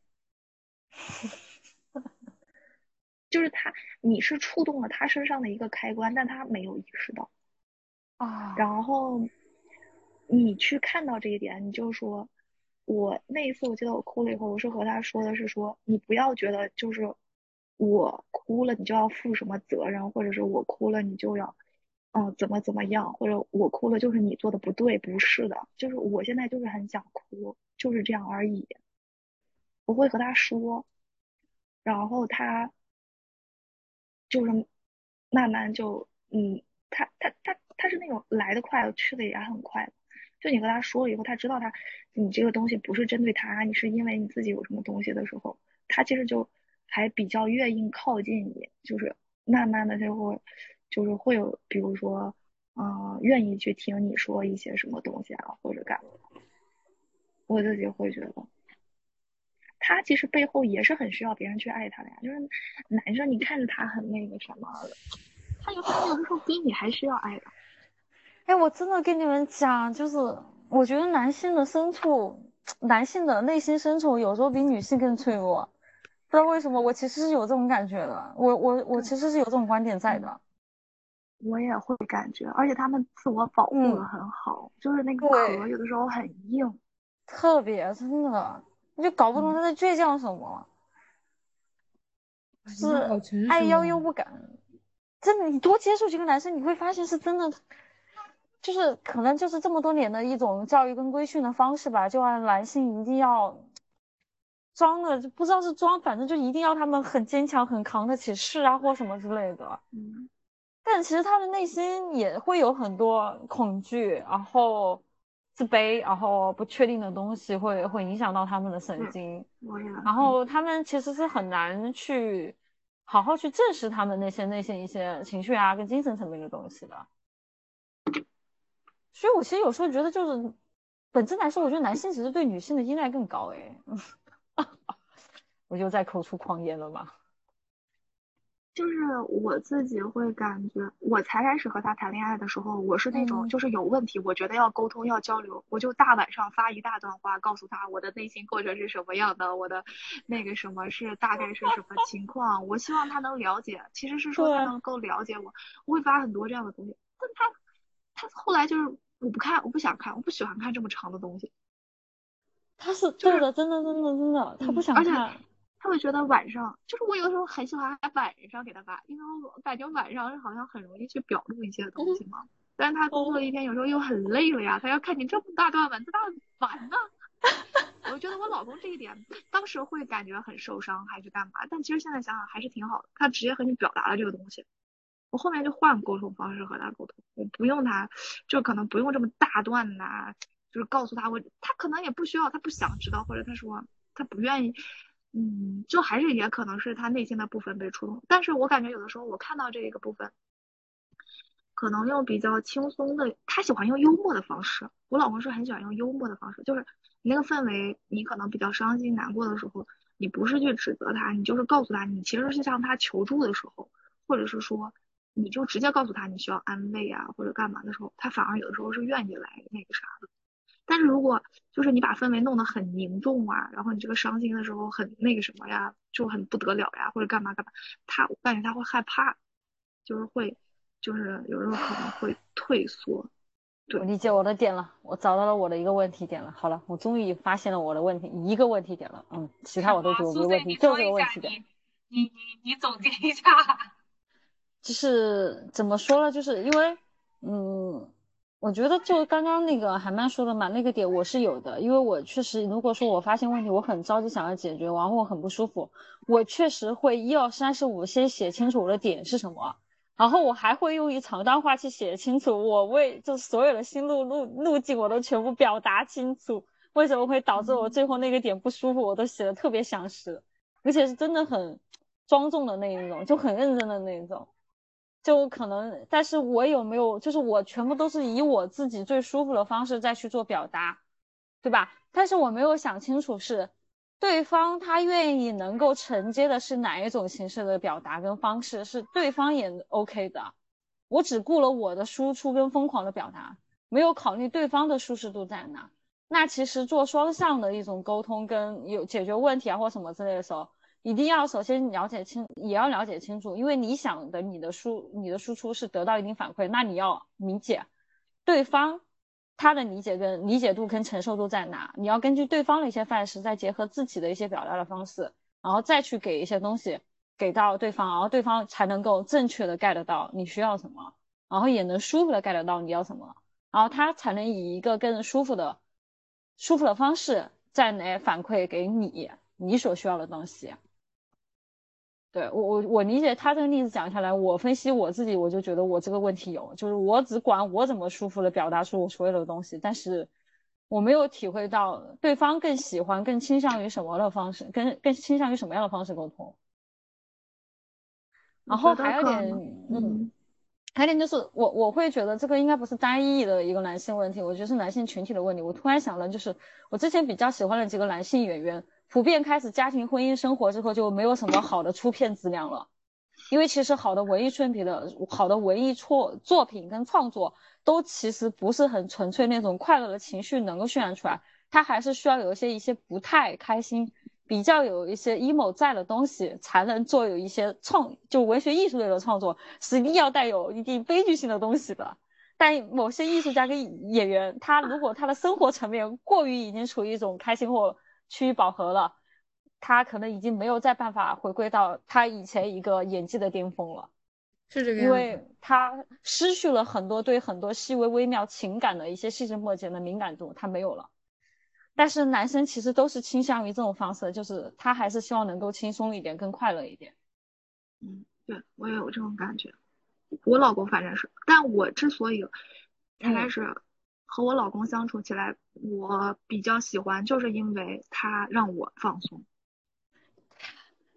就是他你是触动了他身上的一个开关，但他没有意识到。啊，然后你去看到这一点，你就说，我那一次我记得我哭了以后，我是和他说的是说，你不要觉得就是我哭了你就要负什么责任，或者是我哭了你就要嗯怎么怎么样，或者我哭了就是你做的不对，不是的，就是我现在就是很想哭，就是这样而已。我会和他说，然后他就是慢慢就嗯，他他他。他是那种来的快，去的也很快。就你和他说了以后，他知道他你这个东西不是针对他，你是因为你自己有什么东西的时候，他其实就还比较愿意靠近你，就是慢慢的就会就是会有，比如说，嗯，愿意去听你说一些什么东西啊，或者干嘛。我自己会觉得，他其实背后也是很需要别人去爱他的呀。就是男生，你看着他很那个什么，他有他有的时候比你还需要爱的。哎，我真的跟你们讲，就是我觉得男性的深处，男性的内心深处有时候比女性更脆弱。不知道为什么，我其实是有这种感觉的。我我我其实是有这种观点在的。我也会感觉，而且他们自我保护的很好，就是那个壳有的时候很硬，特别真的，你就搞不懂他在倔强什么，是爱要又不敢。真的，你多接触几个男生，你会发现是真的，就是可能就是这么多年的一种教育跟规训的方式吧，就按男性一定要装的，就不知道是装，反正就一定要他们很坚强、很扛得起事啊，或什么之类的。嗯。但其实他的内心也会有很多恐惧，然后自卑，然后不确定的东西会会影响到他们的神经，然后他们其实是很难去好好去正视他们那些内心一些情绪啊跟精神层面的东西的。所以我其实有时候觉得，就是本质来说，我觉得男性其实对女性的依赖更高哎。我就再口出狂言了嘛。就是我自己会感觉，我才开始和他谈恋爱的时候，我是那种就是有问题，我觉得要沟通要交流，我就大晚上发一大段话，告诉他我的内心过程是什么样的，我的那个什么是大概是什么情况，我希望他能了解，其实是说他能够了解我，我会发很多这样的东西，但他他后来就是我不看，我不想看，我不喜欢看这么长的东西。他是对的，真的真的真的，他不想看。他会觉得晚上就是我有的时候很喜欢晚上给他发，因为我感觉晚上好像很容易去表露一些东西嘛。但是他工作一天有时候又很累了呀，他要看你这么大段文字，他烦呢。我觉得我老公这一点当时会感觉很受伤还是干嘛，但其实现在想想还是挺好的，他直接和你表达了这个东西。我后面就换沟通方式和他沟通，我不用他，就可能不用这么大段呐，就是告诉他我，他可能也不需要，他不想知道，或者他说他不愿意。嗯，就还是也可能是他内心的部分被触动，但是我感觉有的时候我看到这个部分，可能用比较轻松的，他喜欢用幽默的方式。我老公是很喜欢用幽默的方式，就是你那个氛围，你可能比较伤心难过的时候，你不是去指责他，你就是告诉他，你其实是向他求助的时候，或者是说，你就直接告诉他你需要安慰啊，或者干嘛的时候，他反而有的时候是愿意来那个啥的。但是如果就是你把氛围弄得很凝重啊，然后你这个伤心的时候很那个什么呀，就很不得了呀，或者干嘛干嘛，他我感觉他会害怕，就是会，就是有时候可能会退缩。对，我理解我的点了，我找到了我的一个问题点了。好了，我终于发现了我的问题，一个问题点了。嗯，其他我都觉得没问题，就这个问题点。你你你总结一下。就是怎么说呢？就是因为，嗯。我觉得就刚刚那个海曼说的嘛，那个点我是有的，因为我确实，如果说我发现问题，我很着急想要解决，然后我很不舒服，我确实会一二三四五先写清楚我的点是什么，然后我还会用一长段话去写清楚我为就所有的心路路路径我都全部表达清楚，为什么会导致我最后那个点不舒服，我都写的特别详实，而且是真的很庄重的那一种，就很认真的那一种。就可能，但是我有没有，就是我全部都是以我自己最舒服的方式再去做表达，对吧？但是我没有想清楚是对方他愿意能够承接的是哪一种形式的表达跟方式，是对方也 OK 的。我只顾了我的输出跟疯狂的表达，没有考虑对方的舒适度在哪。那其实做双向的一种沟通跟有解决问题啊或什么之类的时候。一定要首先了解清，也要了解清楚，因为你想的你的输你的输出是得到一定反馈，那你要理解对方他的理解跟理解度跟承受度在哪，你要根据对方的一些范式，再结合自己的一些表达的方式，然后再去给一些东西给到对方，然后对方才能够正确的 get 到你需要什么，然后也能舒服的 get 到你要什么，然后他才能以一个更舒服的舒服的方式再来反馈给你你所需要的东西。对我我我理解他这个例子讲下来，我分析我自己，我就觉得我这个问题有，就是我只管我怎么舒服的表达出我所有的东西，但是我没有体会到对方更喜欢、更倾向于什么的方式，跟更倾向于什么样的方式沟通。然后还有点，嗯，还有一点就是我我会觉得这个应该不是单一的一个男性问题，我觉得是男性群体的问题。我突然想了，就是我之前比较喜欢的几个男性演员，普遍开始家庭婚姻生活之后，就没有什么好的出片质量了。因为其实好的文艺作品的好的文艺作作品跟创作，都其实不是很纯粹那种快乐的情绪能够渲染出来，它还是需要有一些一些不太开心。比较有一些 emo 在的东西，才能做有一些创，就文学艺术类的创作，是一定要带有一定悲剧性的东西的。但某些艺术家跟演员，他如果他的生活层面过于已经处于一种开心或趋于饱和了，他可能已经没有再办法回归到他以前一个演技的巅峰了。是这个因为他失去了很多对很多细微微妙情感的一些细枝末节的敏感度，他没有了。但是男生其实都是倾向于这种方式，就是他还是希望能够轻松一点，更快乐一点。嗯，对我也有这种感觉。我老公反正是，但我之所以才开始和我老公相处起来，我比较喜欢，就是因为他让我放松。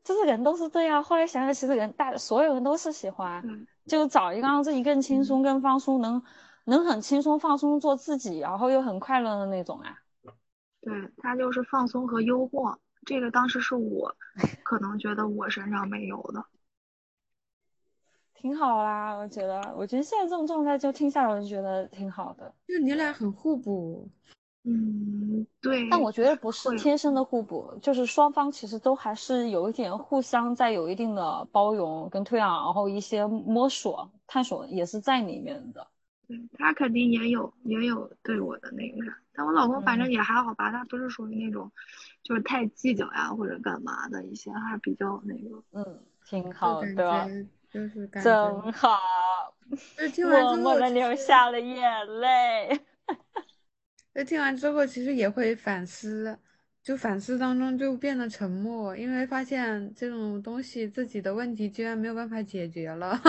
就是人都是这样。后来想想，其实人大所有人都是喜欢，就找一个让自己更轻松、更放松，能能很轻松放松做自己，然后又很快乐的那种啊。对他就是放松和幽默，这个当时是我可能觉得我身上没有的，挺好啦，我觉得，我觉得现在这种状态就听下来，我就觉得挺好的。就你俩很互补，嗯，对。但我觉得不是天生的互补，就是双方其实都还是有一点互相在有一定的包容跟退让，然后一些摸索探索也是在里面的。对他肯定也有也有对我的那个啥，但我老公反正也还好吧，他不是属于那种就是太计较呀或者干嘛的一些，还比较那个，嗯，挺好的，就是真好，默默的流下了眼泪。就听完之后，其实也会反思，就反思当中就变得沉默，因为发现这种东西自己的问题居然没有办法解决了。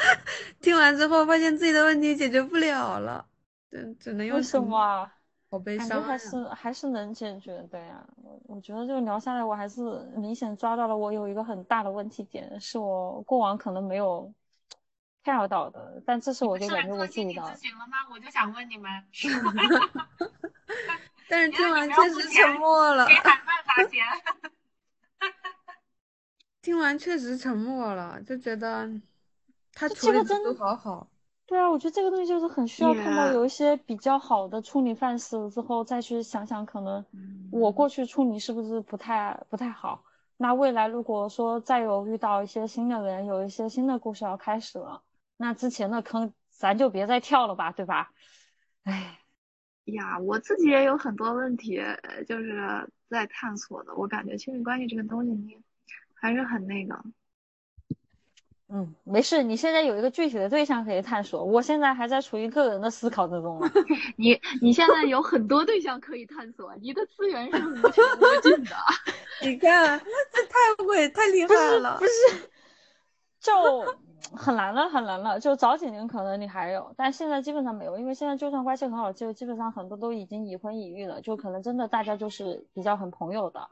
听完之后，发现自己的问题解决不了了，只只能用什么？好悲伤。还是还是能解决的呀。我我觉得就聊下来，我还是明显抓到了我有一个很大的问题点，是我过往可能没有 care 到的，但这次我就感觉我注意到了。行了吗？我就想问你们。但是听完确实沉默了。听完确实沉默了，就觉得。他处理的都好好，对啊，我觉得这个东西就是很需要看到有一些比较好的处理范式之后，再去想想，可能我过去处理是不是不太不太好。那未来如果说再有遇到一些新的人，有一些新的故事要开始了，那之前的坑咱就别再跳了吧，对吧？哎，呀，我自己也有很多问题，就是在探索的。我感觉亲密关系这个东西，你还是很那个。嗯，没事，你现在有一个具体的对象可以探索，我现在还在处于个人的思考之中。你你现在有很多对象可以探索，你的资源是无穷无尽的。你看，这太会太厉害了，不是，就 很难了，很难了。就早几年可能你还有，但现在基本上没有，因为现在就算关系很好，就基本上很多都已经已婚已育了，就可能真的大家就是比较很朋友的。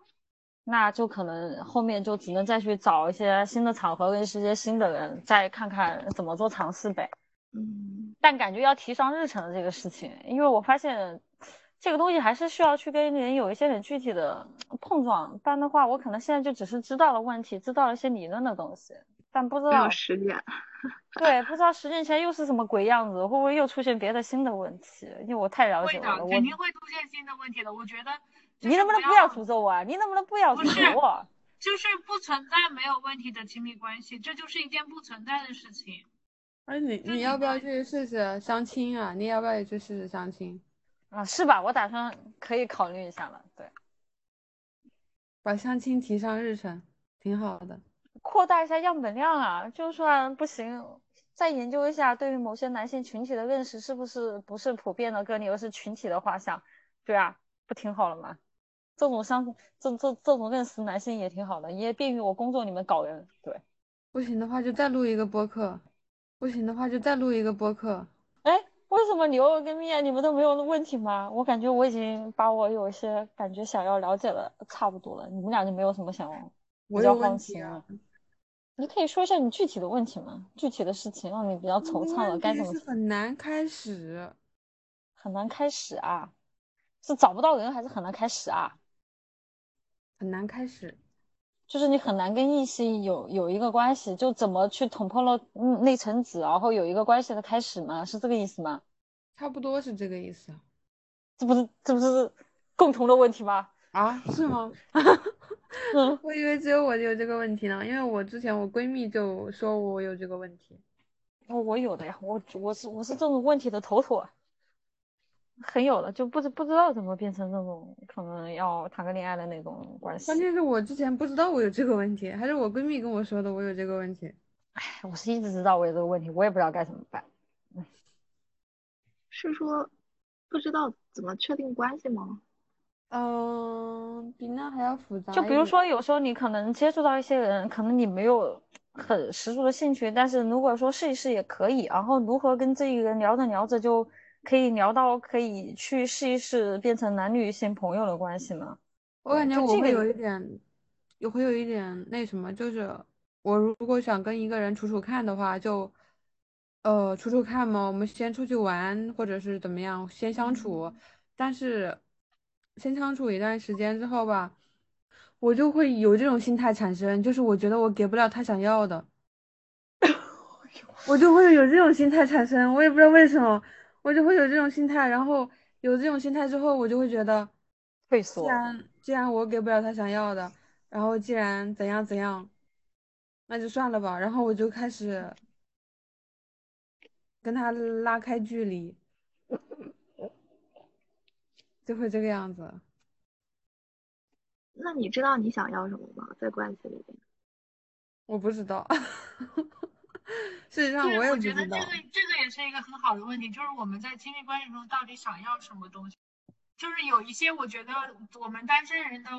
那就可能后面就只能再去找一些新的场合，认识一些新的人，再看看怎么做尝试呗。嗯，但感觉要提上日程的这个事情，因为我发现这个东西还是需要去跟人有一些很具体的碰撞，不然的话，我可能现在就只是知道了问题，知道了一些理论的东西，但不知道实践。对，不知道实践前又是什么鬼样子，会不会又出现别的新的问题？因为我太了解了，肯定会出现新的问题的。我觉得。你能不能不要诅咒我啊？你能不能不要诅咒我？就是不存在没有问题的亲密关系，这就是一件不存在的事情。哎，你你要不要去试试相亲啊？你要不要也去试试相亲？啊，是吧？我打算可以考虑一下了。对，把相亲提上日程，挺好的。扩大一下样本量啊！就算不行，再研究一下对于某些男性群体的认识是不是不是普遍的个例，而是群体的画像？对啊，不挺好了吗？这种相这这这种认识男性也挺好的，也便于我工作里面搞人。对，不行的话就再录一个播客，不行的话就再录一个播客。哎，为什么牛儿跟蜜你们都没有问题吗？我感觉我已经把我有一些感觉想要了解的差不多了，你们俩就没有什么想我有问题啊？你可以说一下你具体的问题吗？具体的事情让你比较惆怅了，该怎么？是很难开始，很难开始啊？是找不到人还是很难开始啊？很难开始，就是你很难跟异性有有一个关系，就怎么去捅破了那层纸，然后有一个关系的开始吗？是这个意思吗？差不多是这个意思。这不是这不是共同的问题吗？啊，是吗？嗯，我以为只有我有这个问题呢，因为我之前我闺蜜就说我有这个问题。哦，我有的呀，我我是我是这种问题的头头，很有了，就不知不知道怎么变成那种可能要谈个恋爱的那种关系。关键是我之前不知道我有这个问题，还是我闺蜜跟我说的我有这个问题。哎，我是一直知道我有这个问题，我也不知道该怎么办。嗯是说不知道怎么确定关系吗？嗯，比那还要复杂。就比如说，有时候你可能接触到一些人，可能你没有很十足的兴趣，但是如果说试一试也可以。然后如何跟这一个人聊着聊着就可以聊到可以去试一试变成男女性朋友的关系吗？我感觉我会有一点，也会有一点那什么，就是我如果想跟一个人处处看的话，就呃处处看嘛，我们先出去玩，或者是怎么样，先相处，但是。先相处一段时间之后吧，我就会有这种心态产生，就是我觉得我给不了他想要的，我就会有这种心态产生，我也不知道为什么，我就会有这种心态，然后有这种心态之后，我就会觉得退缩。既然既然我给不了他想要的，然后既然怎样怎样，那就算了吧，然后我就开始跟他拉开距离。就会这个样子。那你知道你想要什么吗？在关系里边？我不知道。事实上，我也不知道。我觉得这个这个也是一个很好的问题，就是我们在亲密关系中到底想要什么东西？就是有一些，我觉得我们单身人的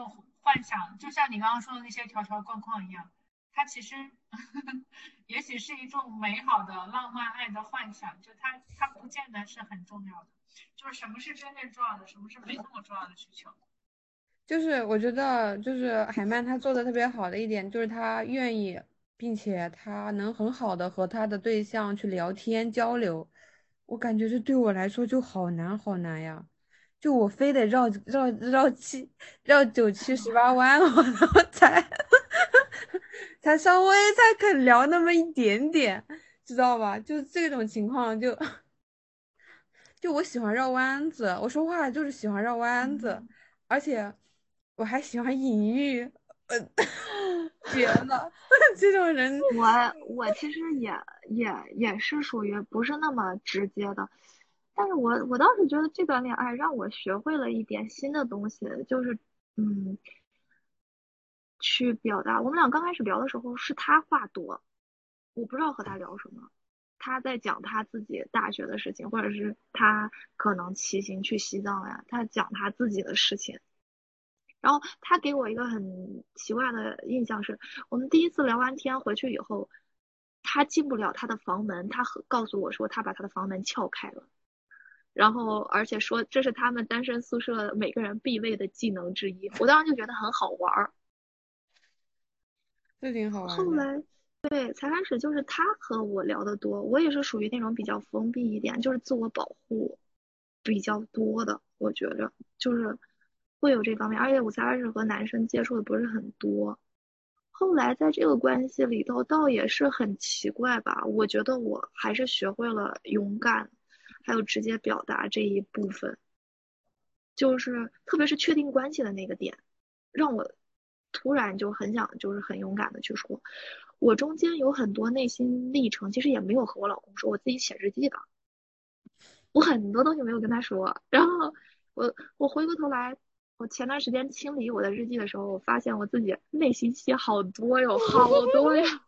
幻想，就像你刚刚说的那些条条框框一样，它其实 也许是一种美好的浪漫爱的幻想，就它它不见得是很重要的。就是什么是真正重要的，什么是没那么重要的需求？就是我觉得，就是海曼他做的特别好的一点，就是他愿意，并且他能很好的和他的对象去聊天交流。我感觉这对我来说就好难好难呀，就我非得绕绕绕七绕九七十八弯，我才 才稍微才肯聊那么一点点，知道吧？就这种情况就。就我喜欢绕弯子，我说话就是喜欢绕弯子，而且我还喜欢隐喻，呃，绝了，这种人。我我其实也也也是属于不是那么直接的，但是我我倒是觉得这段恋爱让我学会了一点新的东西，就是嗯，去表达。我们俩刚开始聊的时候是他话多，我不知道和他聊什么。他在讲他自己大学的事情，或者是他可能骑行去西藏呀，他讲他自己的事情。然后他给我一个很奇怪的印象是，我们第一次聊完天回去以后，他进不了他的房门，他告诉我说他把他的房门撬开了，然后而且说这是他们单身宿舍每个人必备的技能之一。我当时就觉得很好玩儿，这挺好玩。后来。对，才开始就是他和我聊的多，我也是属于那种比较封闭一点，就是自我保护比较多的，我觉着就是会有这方面，而且我才开始和男生接触的不是很多。后来在这个关系里头，倒也是很奇怪吧，我觉得我还是学会了勇敢，还有直接表达这一部分，就是特别是确定关系的那个点，让我突然就很想，就是很勇敢的去说。我中间有很多内心历程，其实也没有和我老公说，我自己写日记的。我很多东西没有跟他说，然后我我回过头来，我前段时间清理我的日记的时候，我发现我自己内心戏好多哟，好多呀，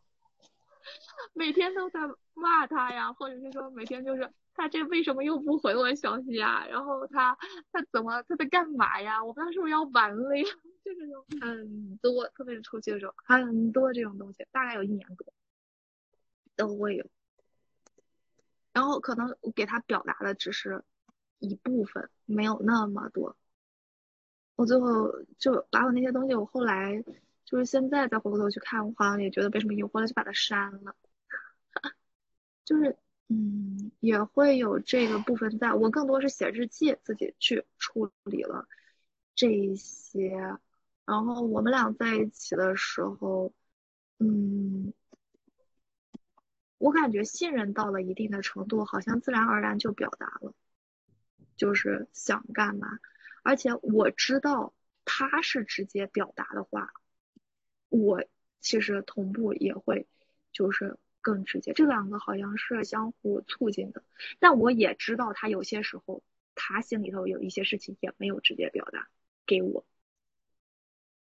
每天都在骂他呀，或者是说每天就是他这为什么又不回我消息啊？然后他他怎么他在干嘛呀？我刚是不是要完了呀？就是有很多，特别是初期的时候，很多这种东西，大概有一年多都会有。然后可能我给他表达的只是一部分，没有那么多。我最后就把我那些东西，我后来就是现在再回过头去看，我好像也觉得没什么疑惑了，就把它删了。就是嗯，也会有这个部分在，我更多是写日记，自己去处理了这一些。然后我们俩在一起的时候，嗯。我感觉信任到了一定的程度，好像自然而然就表达了，就是想干嘛。而且我知道他是直接表达的话，我其实同步也会就是更直接。这两个好像是相互促进的。但我也知道他有些时候他心里头有一些事情也没有直接表达给我，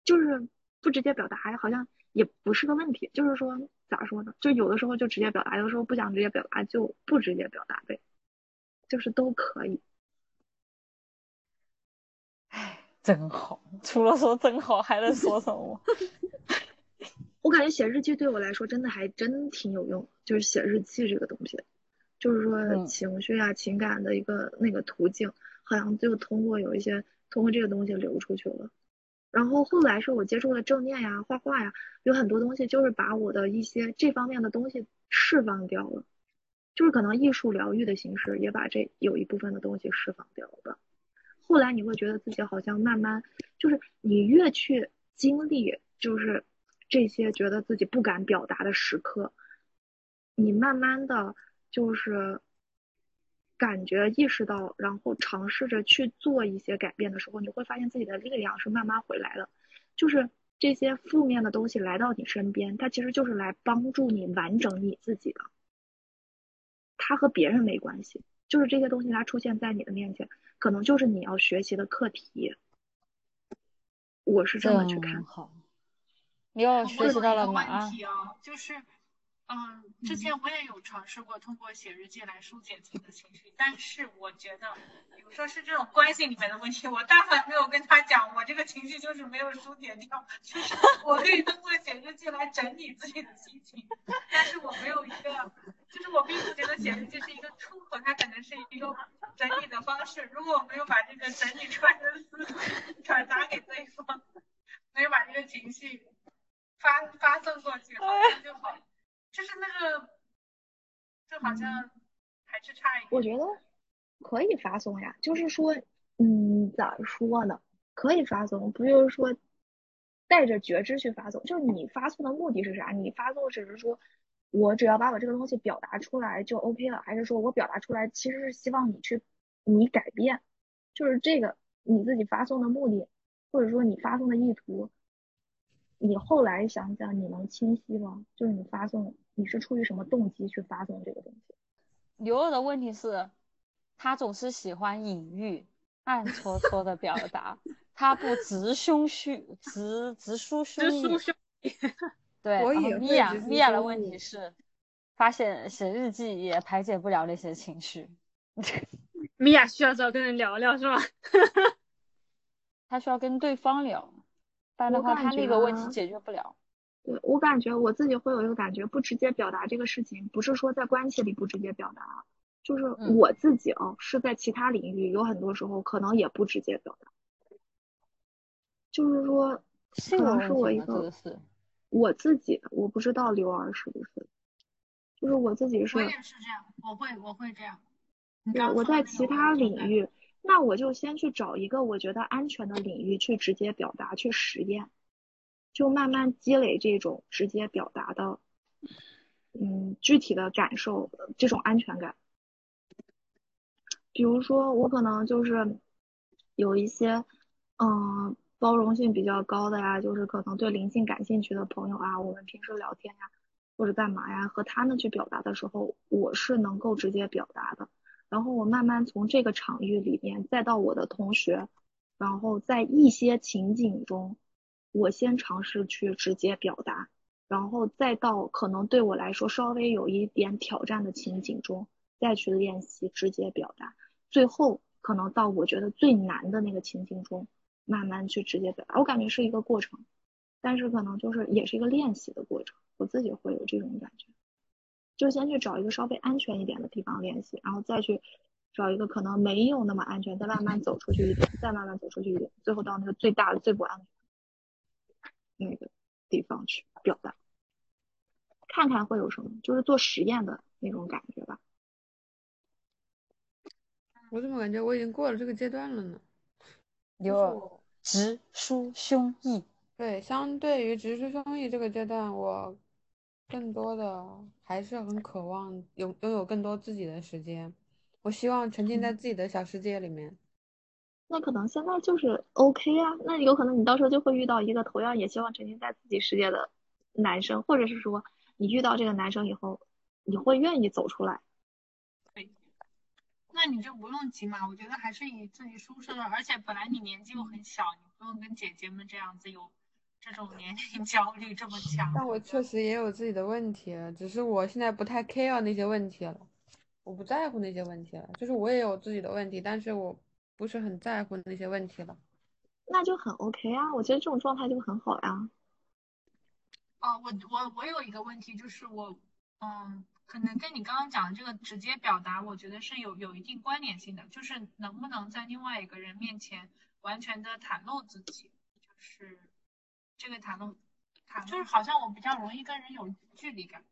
就是不直接表达，好像也不是个问题。就是说。咋说呢？就有的时候就直接表达，有的时候不想直接表达就不直接表达呗，就是都可以。真好，除了说真好还能说什么？我感觉写日记对我来说真的还真挺有用，就是写日记这个东西，就是说情绪啊、情感的一个那个途径，好像就通过有一些通过这个东西流出去了。然后后来是我接触了正念呀、画画呀，有很多东西就是把我的一些这方面的东西释放掉了，就是可能艺术疗愈的形式也把这有一部分的东西释放掉了。后来你会觉得自己好像慢慢，就是你越去经历，就是这些觉得自己不敢表达的时刻，你慢慢的就是。感觉意识到，然后尝试着去做一些改变的时候，你会发现自己的力量是慢慢回来的。就是这些负面的东西来到你身边，它其实就是来帮助你完整你自己的。它和别人没关系，就是这些东西它出现在你的面前，可能就是你要学习的课题。我是这么去看。好，你又学习到了吗？啊，就是。嗯，之前我也有尝试过通过写日记来疏解自己的情绪，但是我觉得，比如说是这种关系里面的问题，我但凡没有跟他讲，我这个情绪就是没有疏解掉，就是 我可以通过写日记来整理自己的心情，但是我没有一个，就是我并不觉得写日记是一个出口，它可能是一个整理的方式。如果我没有把这个整理出来的思路传达给对方，没有把这个情绪发发送过去，好像就好。就是那个，就好像还是差一点。我觉得可以发送呀，就是说，嗯，咋说呢？可以发送，不就是说带着觉知去发送？就是你发送的目的是啥？你发送只是说我只要把我这个东西表达出来就 OK 了，还是说我表达出来其实是希望你去你改变？就是这个你自己发送的目的，或者说你发送的意图，你后来想想你能清晰吗？就是你发送。你是出于什么动机去发送这个东西？牛二的问题是，他总是喜欢隐喻、暗戳戳的表达，他不直胸虚，直直抒胸臆。对，米娅，米娅的问题是，发现写日记也排解不了那些情绪。米娅需要找个人聊聊，是吗？他需要跟对方聊，不然的话他那个问题解决不了。对我感觉我自己会有一个感觉，不直接表达这个事情，不是说在关系里不直接表达，就是我自己啊，是在其他领域有很多时候可能也不直接表达，就是说可能是我一个我自己，我不知道刘儿是不是，就是我自己是。我也是这样，我会我会这样。对，我在其他领域，那我就先去找一个我觉得安全的领域去直接表达，去实验。就慢慢积累这种直接表达的，嗯，具体的感受，这种安全感。比如说，我可能就是有一些，嗯，包容性比较高的呀，就是可能对灵性感兴趣的朋友啊，我们平时聊天呀，或者干嘛呀，和他们去表达的时候，我是能够直接表达的。然后我慢慢从这个场域里面，再到我的同学，然后在一些情景中。我先尝试去直接表达，然后再到可能对我来说稍微有一点挑战的情景中，再去练习直接表达，最后可能到我觉得最难的那个情景中，慢慢去直接表达。我感觉是一个过程，但是可能就是也是一个练习的过程。我自己会有这种感觉，就先去找一个稍微安全一点的地方练习，然后再去找一个可能没有那么安全，再慢慢走出去一点，再慢慢走出去一点，最后到那个最大的最不安全。那个地方去表达，看看会有什么，就是做实验的那种感觉吧。我怎么感觉我已经过了这个阶段了呢？有直抒胸臆。对，相对于直抒胸臆这个阶段，我更多的还是很渴望有拥有更多自己的时间。我希望沉浸在自己的小世界里面。那可能现在就是 OK 啊，那有可能你到时候就会遇到一个同样也希望沉浸在自己世界的男生，或者是说你遇到这个男生以后，你会愿意走出来。对，那你就不用急嘛，我觉得还是以自己舒适的，而且本来你年纪又很小，你不用跟姐姐们这样子有这种年龄 焦虑这么强。但我确实也有自己的问题，只是我现在不太 care 那些问题了，我不在乎那些问题了，就是我也有自己的问题，但是我。不是很在乎那些问题了，那就很 OK 啊，我觉得这种状态就很好呀。哦，我我我有一个问题，就是我，嗯，可能跟你刚刚讲的这个直接表达，我觉得是有有一定关联性的，就是能不能在另外一个人面前完全的袒露自己，就是这个袒露，袒就是好像我比较容易跟人有距离感。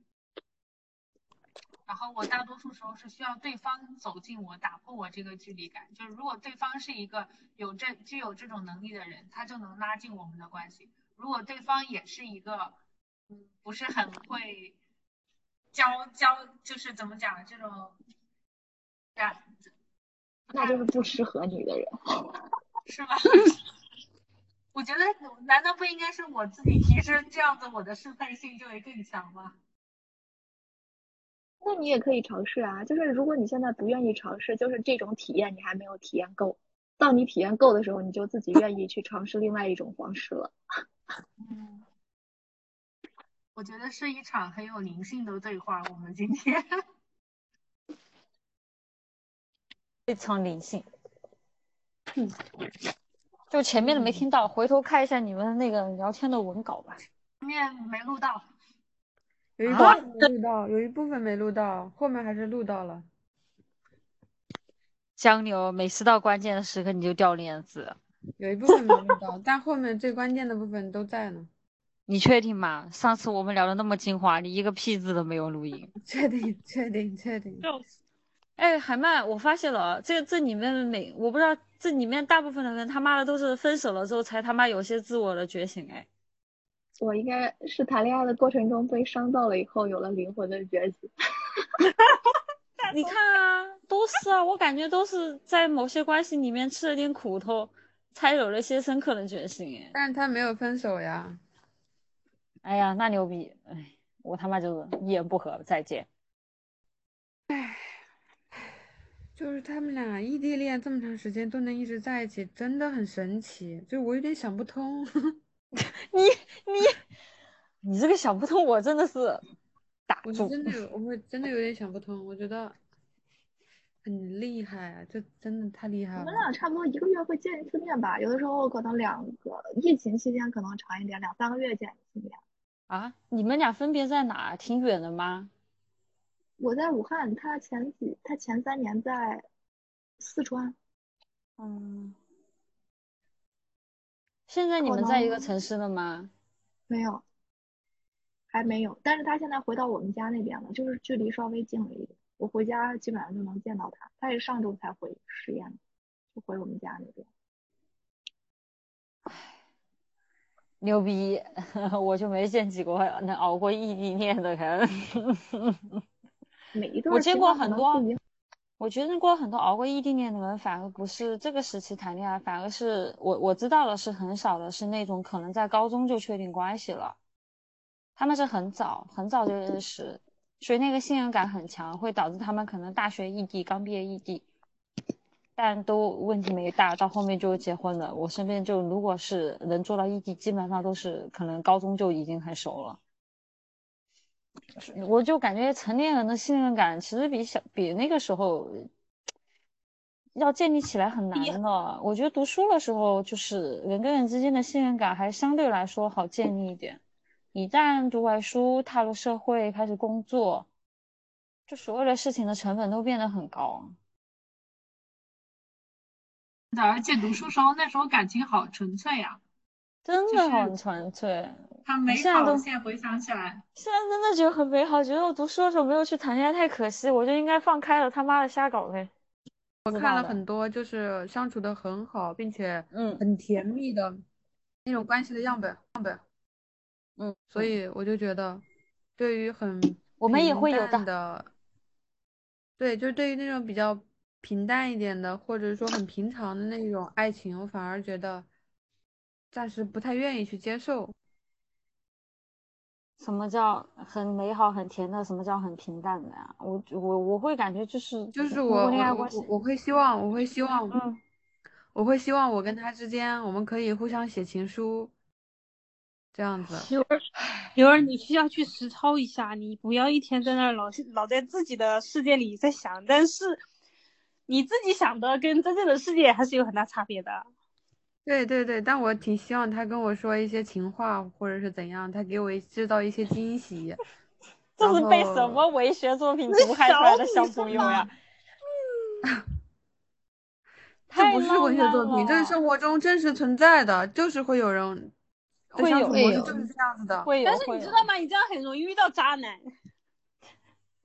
然后我大多数时候是需要对方走近我，打破我这个距离感。就是如果对方是一个有这具有这种能力的人，他就能拉近我们的关系。如果对方也是一个，嗯，不是很会交交，就是怎么讲这种感，那就是不适合你的人，是吧？我觉得难道不应该是我自己提升，这样子我的适配性就会更强吗？那你也可以尝试啊，就是如果你现在不愿意尝试，就是这种体验你还没有体验够，到你体验够的时候，你就自己愿意去尝试另外一种方式了。嗯，我觉得是一场很有灵性的对话，我们今天 非常灵性。嗯，就前面的没听到，回头看一下你们那个聊天的文稿吧。前面没录到。有一部分没录到，有一部分没录到，后面还是录到了。江流每次到关键的时刻你就掉链子。有一部分没录到，但后面最关键的部分都在呢。你确定吗？上次我们聊的那么精华，你一个屁字都没有录音。确定，确定，确定。哎，海曼，我发现了，这这里面每我不知道，这里面大部分的人他妈的都是分手了之后才他妈有些自我的觉醒，哎。我应该是谈恋爱的过程中被伤到了以后，有了灵魂的觉醒。你看啊，都是啊，我感觉都是在某些关系里面吃了点苦头，才有了些深刻的觉醒。但是他没有分手呀。哎呀，那牛逼！哎，我他妈就是一言不合再见。哎，就是他们俩异地恋这么长时间都能一直在一起，真的很神奇。就我有点想不通。你你你这个想不通，我真的是打住。我真的有，我会真的有点想不通。我觉得很厉害啊，这真的太厉害了。我们俩差不多一个月会见一次面吧，有的时候可能两个疫情期间可能长一点，两三个月见一次面。啊？你们俩分别在哪？挺远的吗？我在武汉，他前几他前三年在四川。嗯。现在你们在一个城市了吗？没有，还没有。但是他现在回到我们家那边了，就是距离稍微近了一点。我回家基本上就能见到他。他也上周才回十堰，就回我们家那边。唉，牛逼！我就没见几个能熬过异地恋的人。每一段我见过很多。我觉得过很多熬过异地恋的人，反而不是这个时期谈恋爱，反而是我我知道的是很少的，是那种可能在高中就确定关系了，他们是很早很早就认识，所以那个信任感很强，会导致他们可能大学异地，刚毕业异地，但都问题没大，到后面就结婚了。我身边就如果是能做到异地，基本上都是可能高中就已经很熟了。我就感觉成年人的信任感其实比小比那个时候要建立起来很难的。我觉得读书的时候，就是人跟人之间的信任感还相对来说好建立一点。一旦读完书，踏入社会，开始工作，就所有的事情的成本都变得很高。而且读书时候那时候感情好纯粹呀，真的很纯粹。很美好。现在都现在回想起来，现在真的觉得很美好，觉得我读书的时候没有去谈恋爱太可惜，我就应该放开了他妈的瞎搞呗。我看了很多就是相处的很好，并且嗯很甜蜜的那种关系的样本样本，嗯，所以我就觉得，对于很我们也会有的，对，就是对于那种比较平淡一点的，或者说很平常的那种爱情，我反而觉得暂时不太愿意去接受。什么叫很美好、很甜的？什么叫很平淡的呀？我我我会感觉就是就是我我会希望我会希望嗯，我会希望我跟他之间我们可以互相写情书，这样子。有儿，有儿，你需要去实操一下，你不要一天在那儿老老在自己的世界里在想，但是你自己想的跟真正的世界还是有很大差别的。对对对，但我挺希望他跟我说一些情话，或者是怎样，他给我制造一些惊喜。这是被什么文学作品毒害出来的小朋友呀？这不是文学作品，这是生活中真实存在的，就是会有人会有会有就是这样子的。会有但是你知道吗？你这样很容易遇到渣男。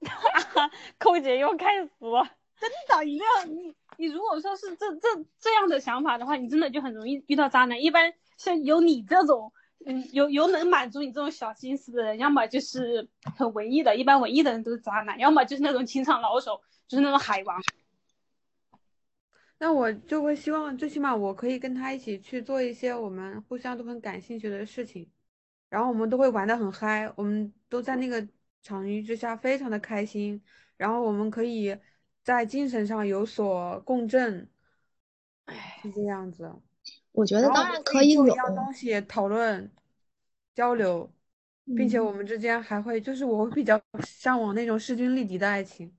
寇姐又开始了。真的，你这样，你你如果说是这这这样的想法的话，你真的就很容易遇到渣男。一般像有你这种，嗯，有有能满足你这种小心思的人，要么就是很文艺的，一般文艺的人都是渣男，要么就是那种情场老手，就是那种海王。那我就会希望，最起码我可以跟他一起去做一些我们互相都很感兴趣的事情，然后我们都会玩的很嗨，我们都在那个场域之下非常的开心，然后我们可以在精神上有所共振，是这样子。我觉得当然可以有就一，样东西讨论、交流，并且嗯我们之间还会，就是我会比较向往那种势均力敌的爱情。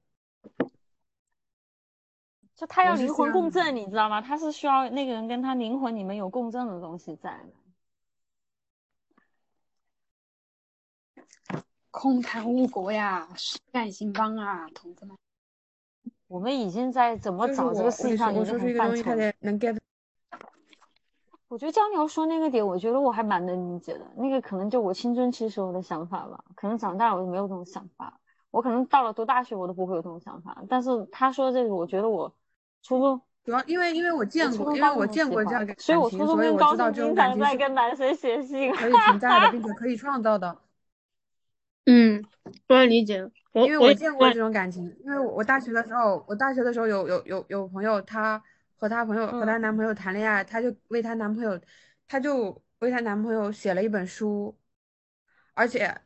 就他要灵魂共振，你知道吗？他是需要那个人跟他灵魂里面有共振的东西在的。空谈误国呀，实干兴邦啊，同志们。我们已经在怎么找这个世界上已经很犯一个东西，他愁。得能 get 我觉得江瑶说那个点，我觉得我还蛮能理解的。那个可能就我青春期时候的想法吧，可能长大我就没有这种想法。我可能到了读大学，我都不会有这种想法。但是他说这个，我觉得我初中主要因为因为我见过，因为我见过这样的，所以我初中跟高中经常在跟男生写信。可以存在的，并且 可以创造的。嗯，我也理解。我因为我见过这种感情，因为我我大学的时候，我大学的时候有有有有朋友，她和她朋友和她嗯男朋友谈恋爱，她就为她男朋友，她就为她男朋友写了一本书，而且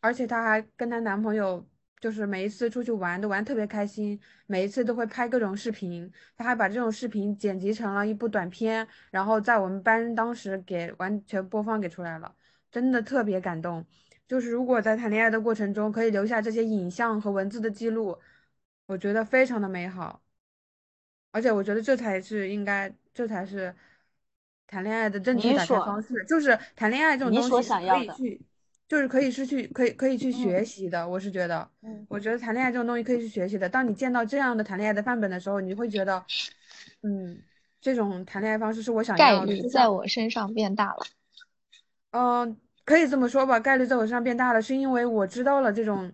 而且她还跟她男朋友就是每一次出去玩都玩特别开心，每一次都会拍各种视频，她还把这种视频剪辑成了一部短片，然后在我们班当时给完全播放给出来了，真的特别感动。就是如果在谈恋爱的过程中可以留下这些影像和文字的记录，我觉得非常的美好，而且我觉得这才是应该，这才是谈恋爱的正确打开方式。就是谈恋爱这种东西是可想要的以去，就是可以是去可以可以去学嗯习的。我是觉得，嗯我觉得谈恋爱这种东西可以去学习的。当你见到这样的谈恋爱的范本的时候，你会觉得，嗯，这种谈恋爱方式是我想要的。率在我身上变大了。嗯，可以这么说吧，概率在我身上变大了，是因为我知道了这种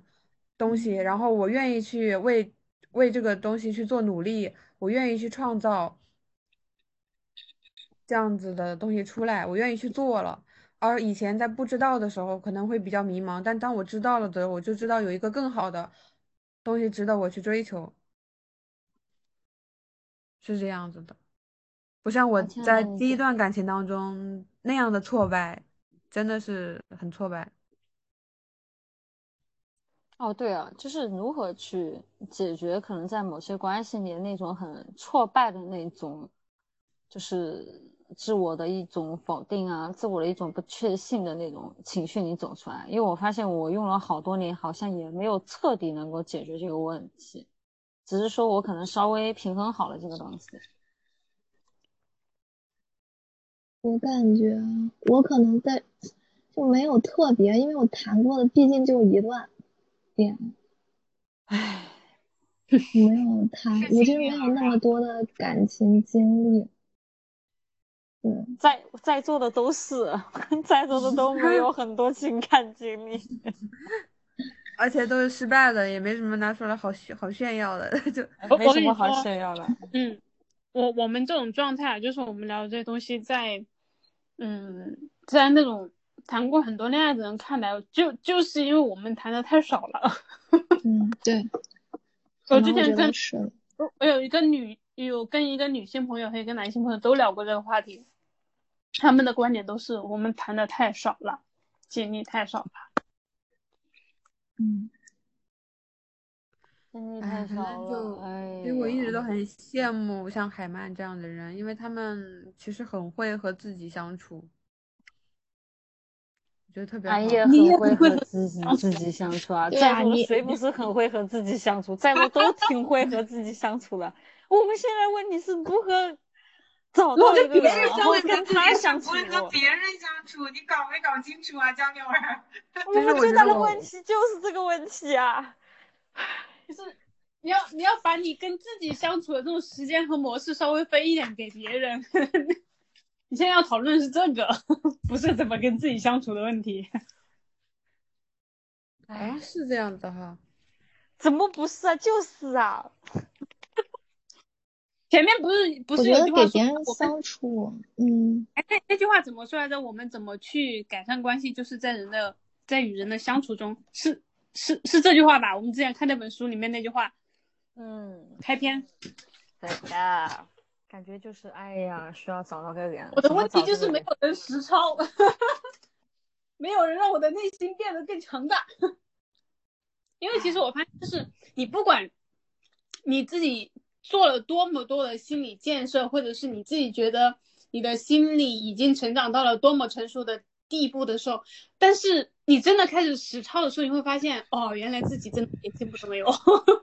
东西，然后我愿意去为为这个东西去做努力，我愿意去创造这样子的东西出来，我愿意去做了。而以前在不知道的时候，可能会比较迷茫，但当我知道了的，我就知道有一个更好的东西值得我去追求，是这样子的。不像我在第一段感情当中那样的挫败，真的是很挫败。哦，对啊，就是如何去解决可能在某些关系里那种很挫败的那种，就是自我的一种否定啊，自我的一种不确信的那种情绪，你走出来。因为我发现我用了好多年，好像也没有彻底能够解决这个问题，只是说我可能稍微平衡好了这个东西。我感觉我可能在就没有特别，因为我谈过的毕竟就一段恋爱，唉，没有谈，我就没有那么多的感情经历。嗯，在在座的都是，在座的都没有 很多情感经历，而且都是失败的，也没什么拿出来好炫好炫耀的，就没什么好炫耀的。嗯，我我们这种状态，就是我们聊的这些东西在，嗯，在那种谈过很多恋爱的人看来，就就是因为我们谈的太少了。嗯，对，我之前跟我有一个女有跟一个女性朋友和一个男性朋友都聊过这个话题，他们的观点都是我们谈的太少了，经历太少了。嗯，哎，反太少正就了，，哎所以我一直都很羡慕像海曼这样的人，因为他们其实很会和自己相处，我觉得特别好。俺也你也很会和和自己相自己相处啊，对在座的啊你谁不是很会和自己相处？在座都挺会和自己相处的。我们现在问题是如何找到一个会跟他相相处。不会和别人相处，你搞没搞清楚啊，江妞儿？我们最大的问题就是这个问题啊！就是你要你要把你跟自己相处的这种时间和模式稍微分一点给别人。你现在要讨论的是这个，不是怎么跟自己相处的问题。啊，是这样的哈。怎么不是啊？就是啊！前面不是不是有句话说给别人相处，嗯，哎那那句话怎么说来着？我们怎么去改善关系？就是在人的在与人的相处中，是是是这句话吧？我们之前看那本书里面那句话嗯，开篇。对的，感觉就是哎呀，需要找到个人。我的问题就是没有人实操，没有人让我的内心变得更强大。因为其实我发现，就是你不管你自己做了多么多的心理建设，或者是你自己觉得你的心理已经成长到了多么成熟的地步的时候，但是你真的开始实操的时候，你会发现，哦，原来自己真的一点进步都没有。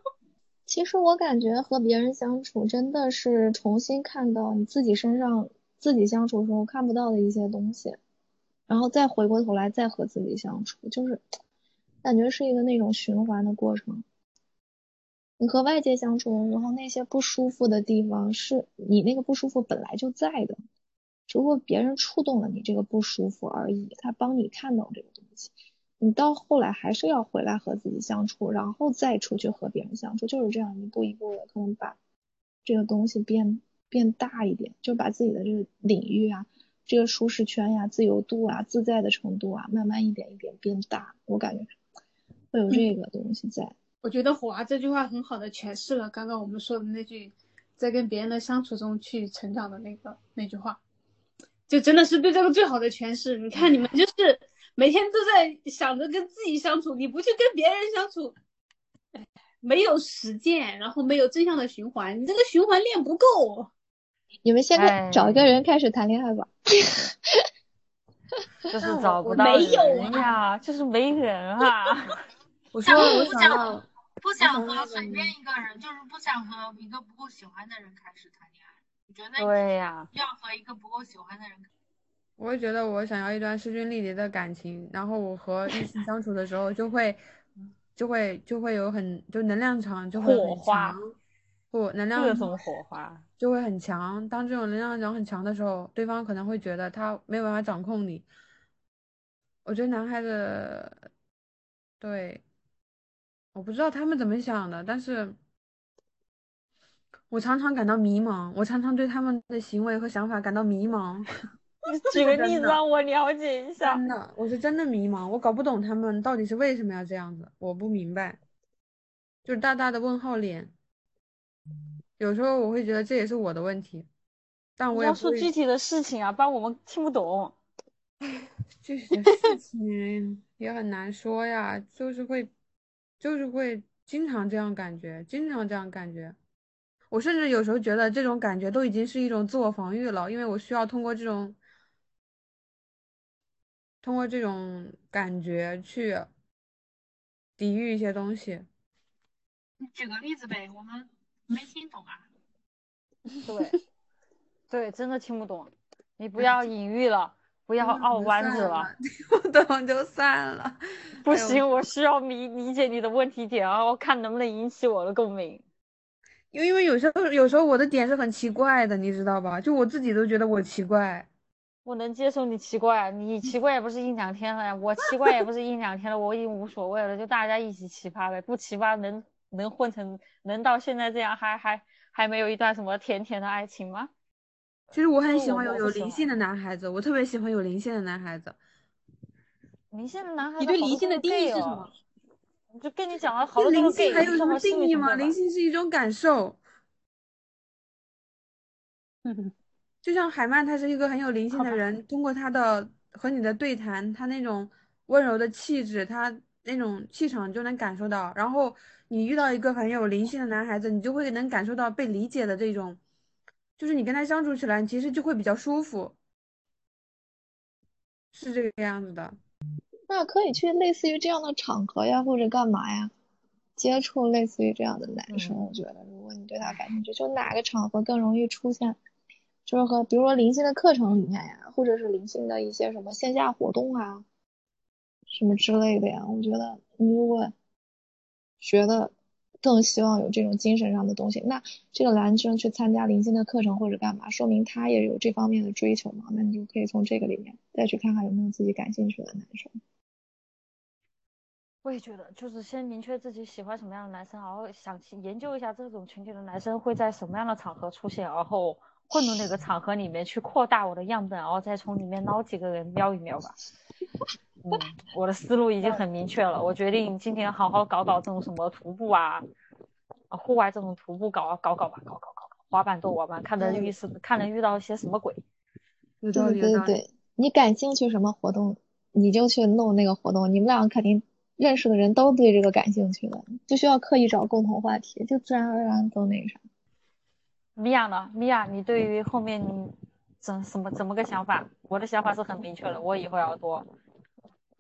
其实我感觉和别人相处真的是重新看到你自己身上自己相处的时候看不到的一些东西，然后再回过头来再和自己相处，就是感觉是一个那种循环的过程。你和外界相处的时候，那些不舒服的地方是你那个不舒服本来就在的，只不过别人触动了你这个不舒服而已，他帮你看到这个东西。你到后来还是要回来和自己相处，然后再出去和别人相处，就是这样一步一步的，可能把这个东西变变大一点，就把自己的这个领域啊、这个舒适圈呀、自由度啊、自在的程度啊，慢慢一点一点变大。我感觉会有这个东西在。我觉得“火啊”这句话很好的诠释了刚刚我们说的那句，在跟别人的相处中去成长的那个那句话，就真的是对这个最好的诠释。你看，你们就是每天都在想着跟自己相处，你不去跟别人相处，哎没有实践，然后没有正向的循环，你这个循环链不够。你们先找一个人开始谈恋爱吧。就 是找不到没有人呀，就是没人啊。我说我不想不想和随便一个人，就是不想和一个不够喜欢的人开始谈恋爱。我觉得对呀，要和一个不够喜欢的人，我会觉得我想要一段势均力敌的感情，然后我和异性相处的时候就会，就会就会有很就能量场就会很火花强，不能量各种火花。就会很强。当这种能量场很强的时候，对方可能会觉得他没有办法掌控你。我觉得男孩子，对，我不知道他们怎么想的，但是我常常感到迷茫，我常常对他们的行为和想法感到迷茫。你 举个例子让我了解一下。真的，我是真的迷茫，我搞不懂他们到底是为什么要这样子，我不明白，就是大大的问号脸。有时候我会觉得这也是我的问题，但我也要说具体的事情啊，不然我们听不懂。具体的事情也很难说呀，就是会，就是会经常这样感觉，经常这样感觉。我甚至有时候觉得这种感觉都已经是一种自我防御了，因为我需要通过这种，通过这种感觉去抵御一些东西。你举个例子呗，我们没听懂啊。对，对，真的听不懂。你不要隐喻了，不要拗弯子了。听不懂就算了。不行，我需要理理解你的问题点，啊，我看能不能引起我的共鸣。因为因为有时候有时候我的点是很奇怪的，你知道吧？就我自己都觉得我奇怪。我能接受你奇怪，你奇怪也不是一两天了呀，我奇怪也不是一两天了，我已经无所谓了，就大家一起奇葩呗，不奇葩能能混成能到现在这样，还还还没有一段什么甜甜的爱情吗？其实我很喜欢有有灵性的男孩子，我特别喜欢有灵性的男孩子。灵性的男孩子，你对灵性的定义是什哦么？？就跟你讲了好多都灵是 gay，性还有什么定义吗？灵性是一种感受，就像海曼，他是一个很有灵性的人，通过他的和你的对谈，他那种温柔的气质，他那种气场就能感受到。然后你遇到一个很有灵性的男孩子，你就会能感受到被理解的这种，就是你跟他相处起来，其实就会比较舒服，是这个样子的。那可以去类似于这样的场合呀，或者干嘛呀，接触类似于这样的男生。我觉得，如果你对他感兴趣，就哪个场合更容易出现，就是和比如说零星的课程里面呀，或者是零星的一些什么线下活动啊，什么之类的呀。我觉得你如果觉得更希望有这种精神上的东西，那这个男生去参加零星的课程或者干嘛，说明他也有这方面的追求嘛。那你就可以从这个里面再去看看有没有自己感兴趣的男生。我也觉得，就是先明确自己喜欢什么样的男生，然后想去研究一下这种群体的男生会在什么样的场合出现，然后混入那个场合里面去扩大我的样本，然后再从里面捞几个人瞄一瞄吧。嗯，我的思路已经很明确了，我决定今天好好搞搞这种什么徒步啊，啊，户外这种徒步搞搞搞吧，搞搞搞搞，滑板斗滑板，看能遇是看能遇到一些什么鬼。对，你感兴趣什么活动，你就去弄那个活动。你们两个肯定认识的人都对这个感兴趣的，不需要刻意找共同话题，就自然而然都那啥。米娅呢？米娅，你对于后面你怎什么怎么个想法？我的想法是很明确的，我以后要多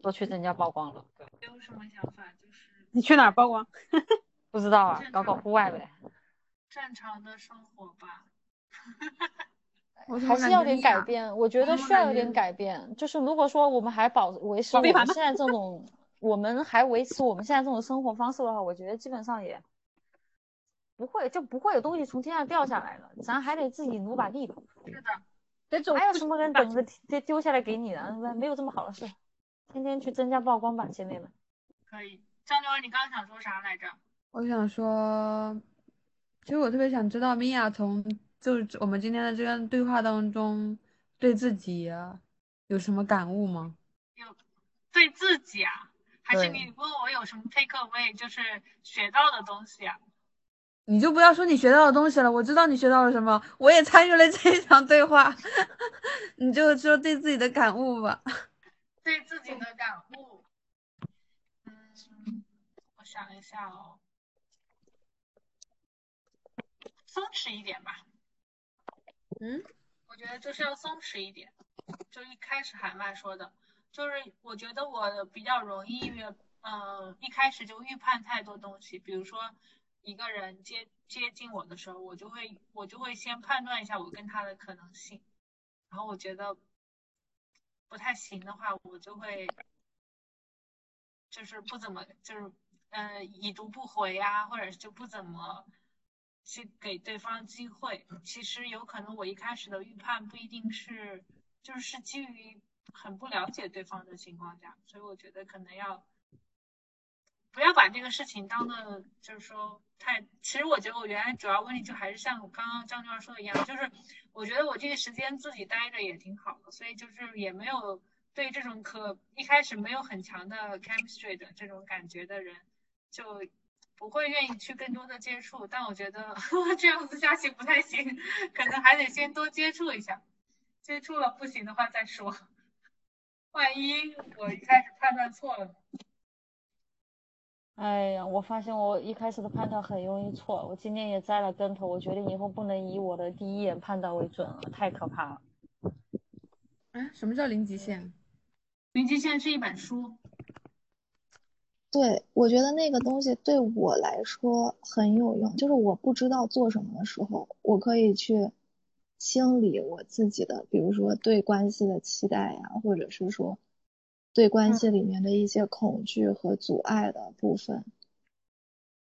多去增加曝光了。对，没有什么想法，就是你去哪儿曝光？不知道啊，搞搞户外呗，正常的生活吧。还是要点改变。我觉得需要有点改变。就是如果说我们还保维持我们现在这种，我们还维持我们现在这种生活方式的话，我觉得基本上也不会就不会有东西从天上掉下来了，咱还得自己努把力吧。是的，得走还有什么人等着着？丢丢下来给你的？没没有这么好的事。天天去增加曝光吧，姐妹们。可以。张九，你刚刚想说啥来着？我想说，其实我特别想知道米娅从就是我们今天的这段对话当中，对自己啊有什么感悟吗？有对自己啊，还是对你问我有什么 take away，就是学到的东西啊？你就不要说你学到的东西了，我知道你学到了什么，我也参与了这一场对话，你就说对自己的感悟吧。对自己的感悟，嗯，我想一下哦，松弛一点吧。嗯，我觉得就是要松弛一点。就一开始海曼说的，就是我觉得我比较容易预，呃，一开始就预判太多东西。比如说一个人接接近我的时候，我就会我就会先判断一下我跟他的可能性，然后我觉得不太行的话，我就会就是不怎么就是呃已读不回啊，或者就不怎么去给对方机会。其实有可能我一开始的预判不一定是就是基于很不了解对方的情况下，所以我觉得可能要不要把这个事情当的就是说太。其实我觉得我原来主要问题就还是像刚刚张娟说的一样，就是我觉得我这个时间自己待着也挺好的，所以就是也没有对这种可一开始没有很强的 chemistry 的这种感觉的人，就不会愿意去更多的接触。但我觉得 这样子下去不太行，可能还得先多接触一下，接触了不行的话再说。万一我一开始判断错了呢？哎呀，我发现我一开始的判断很容易错，我今天也栽了跟头。我决定以后不能以我的第一眼判断为准了，太可怕了。啊，什么叫零极限？零极限是一本书，对，我觉得那个东西对我来说很有用，就是我不知道做什么的时候，我可以去清理我自己的，比如说对关系的期待呀，或者是说对关系里面的一些恐惧和阻碍的部分，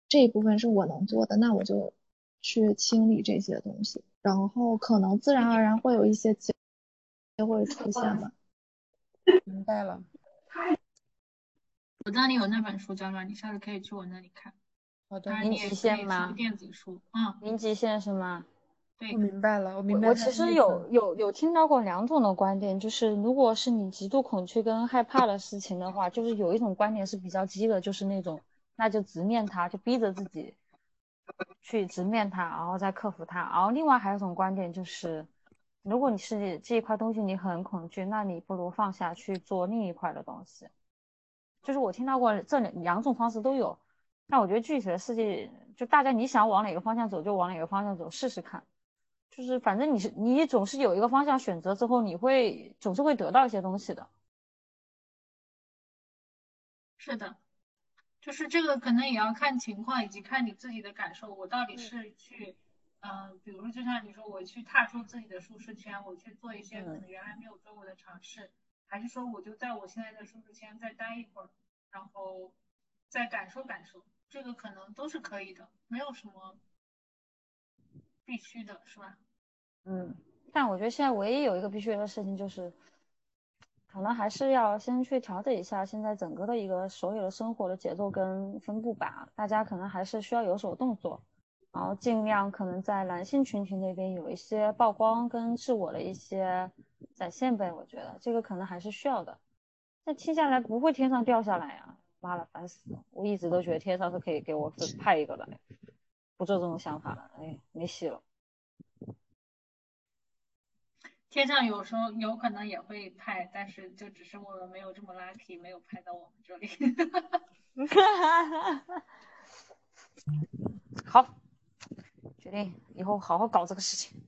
这一部分是我能做的，那我就去清理这些东西，然后可能自然而然会有一些结就会出现吧。明白了。我那里有那本书，娇娇，你下次可以去我那里看。好的当，然你极限吗电子书，嗯，零极限是吗？对我，明白了，我明白我其实有有有听到过两种的观点，就是如果是你极度恐惧跟害怕的事情的话，就是有一种观点是比较激的，就是那种那就直面它，就逼着自己去直面它，然后再克服它。然后另外还有一种观点就是，如果你是这一块东西你很恐惧，那你不如放下去做另一块的东西。就是我听到过这两两种方式都有，但我觉得具体的事情就大家你想往哪个方向走就往哪个方向走试试看。就是反正你是你总是有一个方向选择之后，你会总是会得到一些东西的。是的，就是这个可能也要看情况，以及看你自己的感受。我到底是去，嗯、比如说就像你说，我去踏出自己的舒适圈，我去做一些可能原来没有做过的尝试，还是说我就在我现在的舒适圈再待一会儿，然后再感受感受，这个可能都是可以的，没有什么必须的，是吧？嗯，但我觉得现在唯一有一个必须的事情就是，可能还是要先去调整一下现在整个的一个所有的生活的节奏跟分布吧。大家可能还是需要有所动作，然后尽量可能在男性群体那边有一些曝光跟自我的一些展现呗。我觉得这个可能还是需要的。那听下来不会天上掉下来呀、妈了，烦死了！我一直都觉得天上是可以给我派一个的，不做这种想法了，哎，没戏了。天上有时候有可能也会派，但是就只是我们没有这么 lucky，没有派到我们这里。好，决定以后好好搞这个事情。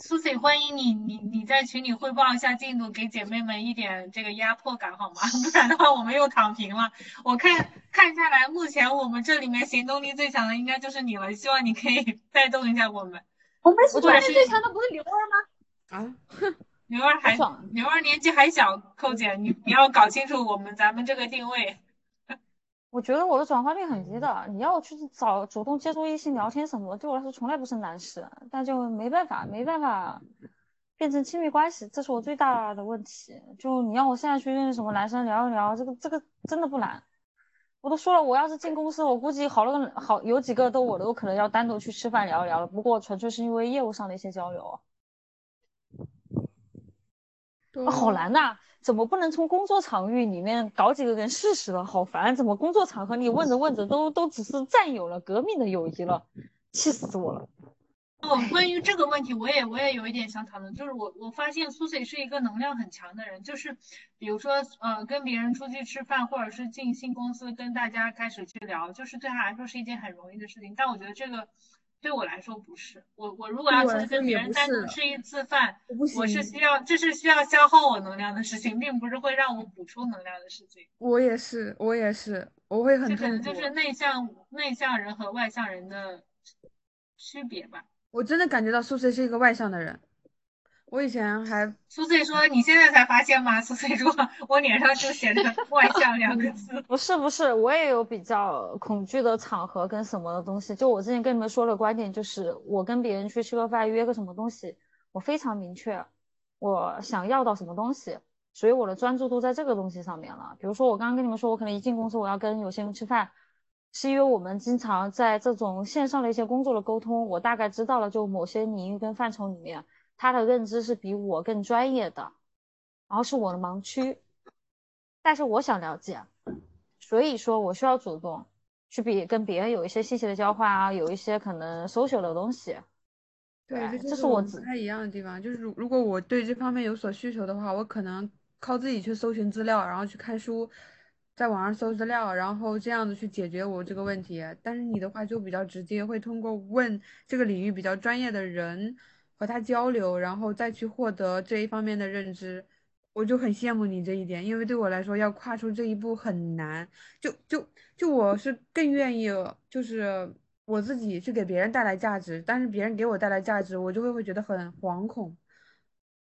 Susie，欢迎你，你你在群里汇报一下进度，给姐妹们一点这个压迫感好吗？不然的话我们又躺平了。我看看下来，目前我们这里面行动力最强的应该就是你了，希望你可以 带动一下我们。我们行动力最强的不是刘二吗？啊，刘二还爽牛儿年纪还小，寇姐，你你要搞清楚我们咱们这个定位。我觉得我的转化率很低的，你要去找主动接触异性聊天什么的，对我来说从来不是难事，但就没办法，没办法变成亲密关系，这是我最大的问题。就你让我现在去认识什么男生聊一聊，这个这个真的不难。我都说了，我要是进公司，我估计好多个好有几个都我都可能要单独去吃饭聊一聊了。不过纯粹是因为业务上的一些交流，啊好难呐、怎么不能从工作场域里面搞几个人试试了？好烦！怎么工作场合里问着问着都都只是战友了，革命的友谊了，气死我了！哦，关于这个问题，我也我也有一点想讨论，就是我我发现苏 i 是一个能量很强的人，就是比如说呃跟别人出去吃饭，或者是进新公司跟大家开始去聊，就是对他来说是一件很容易的事情，但我觉得这个对我来说不是，我我如果要对我来是跟别人单独吃一次饭，我我是需要这是需要消耗我能量的事情，并不是会让我补充能量的事情。我也是，我也是，我会很这可。能就是内向内向人和外向人的区别吧。我真的感觉到苏 C 是一个外向的人。我以前还苏翠说：“你现在才发现吗？”苏翠说：“我脸上就写着‘外向’两个字。不是不是，我也有比较恐惧的场合跟什么的东西。就我之前跟你们说的观点，就是我跟别人去吃个饭，约个什么东西，我非常明确我想要到什么东西，所以我的专注度在这个东西上面了。比如说我刚刚跟你们说，我可能一进公司我要跟有些人吃饭，是因为我们经常在这种线上的一些工作的沟通，我大概知道了就某些领域跟范畴里面，他的认知是比我更专业的，然后是我的盲区，但是我想了解。所以说我需要主动去比跟别人有一些信息的交换啊，有一些可能 social 的东西。对，对这是我不太一样的地方。就是如如果我对这方面有所需求的话，我可能靠自己去搜寻资料，然后去看书，在网上搜资料，然后这样子去解决我这个问题。但是你的话就比较直接，会通过问这个领域比较专业的人和他交流，然后再去获得这一方面的认知。我就很羡慕你这一点，因为对我来说要跨出这一步很难。就就就我是更愿意，就是我自己去给别人带来价值，但是别人给我带来价值，我就会会觉得很惶恐，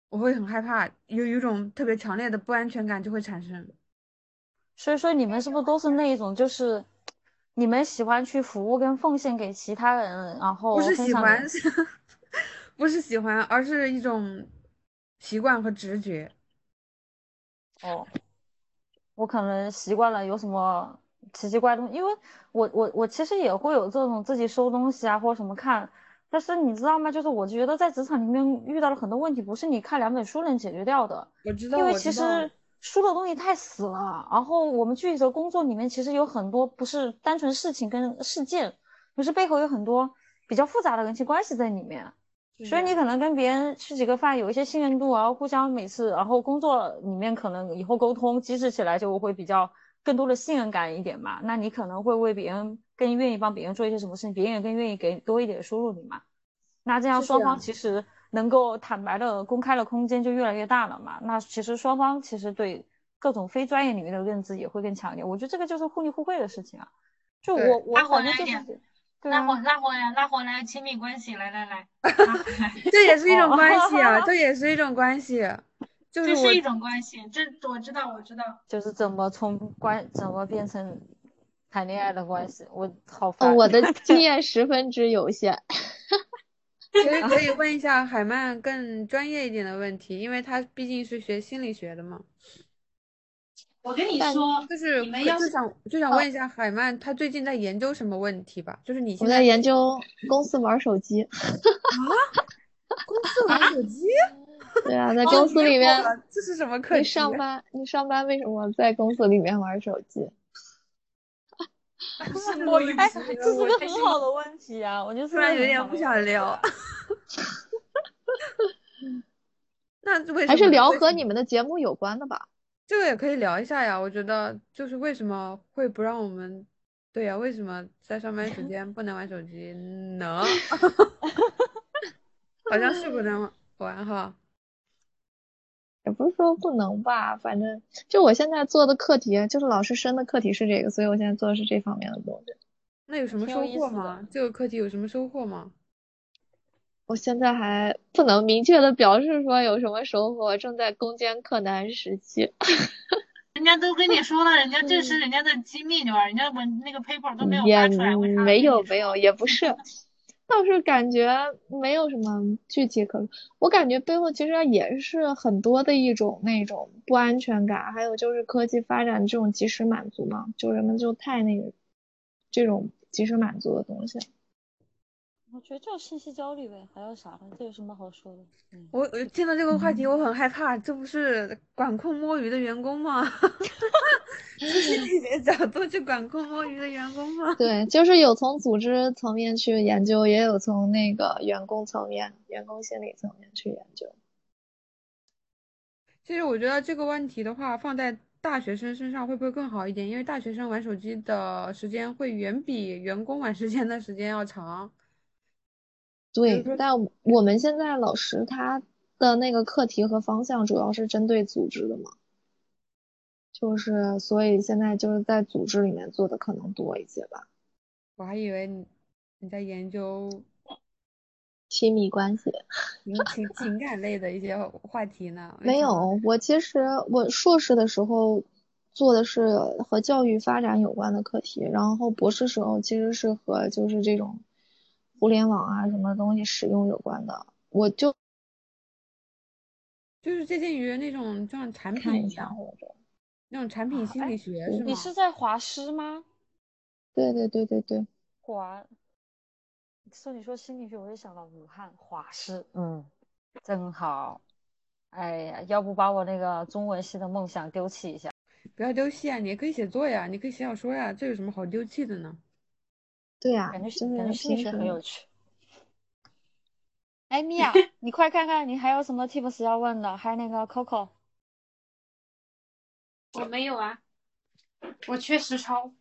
我会很害怕，有有一种特别强烈的不安全感就会产生。所以说你们是不是都是那一种，就是你们喜欢去服务跟奉献给其他人，然后不是喜欢给，不是喜欢，而是一种习惯和直觉。哦，我可能习惯了有什么奇奇怪东西，因为我我我其实也会有这种自己收东西啊或者什么看，但是你知道吗？就是我觉得在职场里面遇到了很多问题，不是你看两本书能解决掉的。我知道，因为其实书的东西太死了，然后我们具体的工作里面其实有很多不是单纯事情跟事件，不是背后有很多比较复杂的人际关系在里面。所以你可能跟别人吃几个饭，有一些信任度然后，互相每次，然后工作里面可能以后沟通机制起来就会比较更多的信任感一点嘛。那你可能会为别人更愿意帮别人做一些什么事情，别人也更愿意给多一点收入你嘛。那这样双方其实能够坦白的公开的空间就越来越大了嘛。那其实双方其实对各种非专业领域的认知也会更强一点。我觉得这个就是互利互惠的事情啊。就我我反正就是。拉回拉回来，拉回来亲密关系，来来来，这也是一种关系啊，这也是一种关系，就是一种关系，这我知道，我知道，就是怎么从关怎么变成谈恋爱的关系，我好烦，我的 经验十分之有限，其实可以问一下海曼更专业一点的问题，因为他毕竟是学心理学的嘛。我跟你说，就是你们要就想就想问一下海曼，他最近在研究什么问题吧？就是你我在研究公司玩手机 啊，公司玩手机？对啊，在公司里面，这是什么课？你上班，你上班为什么在公司里面玩手机？我哎，这是个很好的问题啊！我就突然有点不想聊。那为还是聊和你们的节目有关的吧？这个也可以聊一下呀，我觉得就是为什么会不让我们，对呀，为什么在上班时 间不能玩手机呢？好像是不能玩哈，也不是说不能吧，反正就我现在做的课题，就是老师生的课题是这个，所以我现在做的是这方面的东西。那有什么收获吗？这个课题有什么收获吗？我现在还不能明确的表示说有什么收获，正在攻坚克难时期。人家都跟你说了，人家这是人家的机密对吧？人家文那个 paper 都没有发出来，没有没有，也不是，倒是感觉没有什么具体可。我感觉背后其实也是很多的一种那种不安全感，还有就是科技发展这种及时满足嘛，就人们就太那个这种及时满足的东西。我觉得就是信息焦虑呗，还有啥呢？这有什么好说的？我我听到这个话题，我很害怕，这不是管控摸鱼的员工吗？从心理学角度去管控摸鱼的员工吗？对，就是有从组织层面去研究，也有从那个员工层面、员工心理层面去研究。其实我觉得这个问题的话，放在大学生身上会不会更好一点？因为大学生玩手机的时间会远比员工玩时间的时间要长。对，但我们现在老师他的那个课题和方向主要是针对组织的嘛，就是所以现在就是在组织里面做的可能多一些吧。我还以为你你在研究亲密关系、情情感类的一些话题呢。没有，我其实我硕士的时候做的是和教育发展有关的课题，然后博士时候其实是和就是这种。互联网啊，什么东西使用有关的，我就就是接近于那种像产品一样，那种产品心理学是吗？你是在华师吗？对对对对对，华。说你说心理学，我就想到武汉华师，嗯，真好。哎呀，要不把我那个中文系的梦想丢弃一下？不要丢弃啊，你也可以写作呀，你可以写小说呀，这有什么好丢弃的呢？对呀，感觉感觉心理学很有趣。哎，米娅，你快看看，你还有什么 tips 要问的？还有那个 Coco，我没有啊，我缺实操。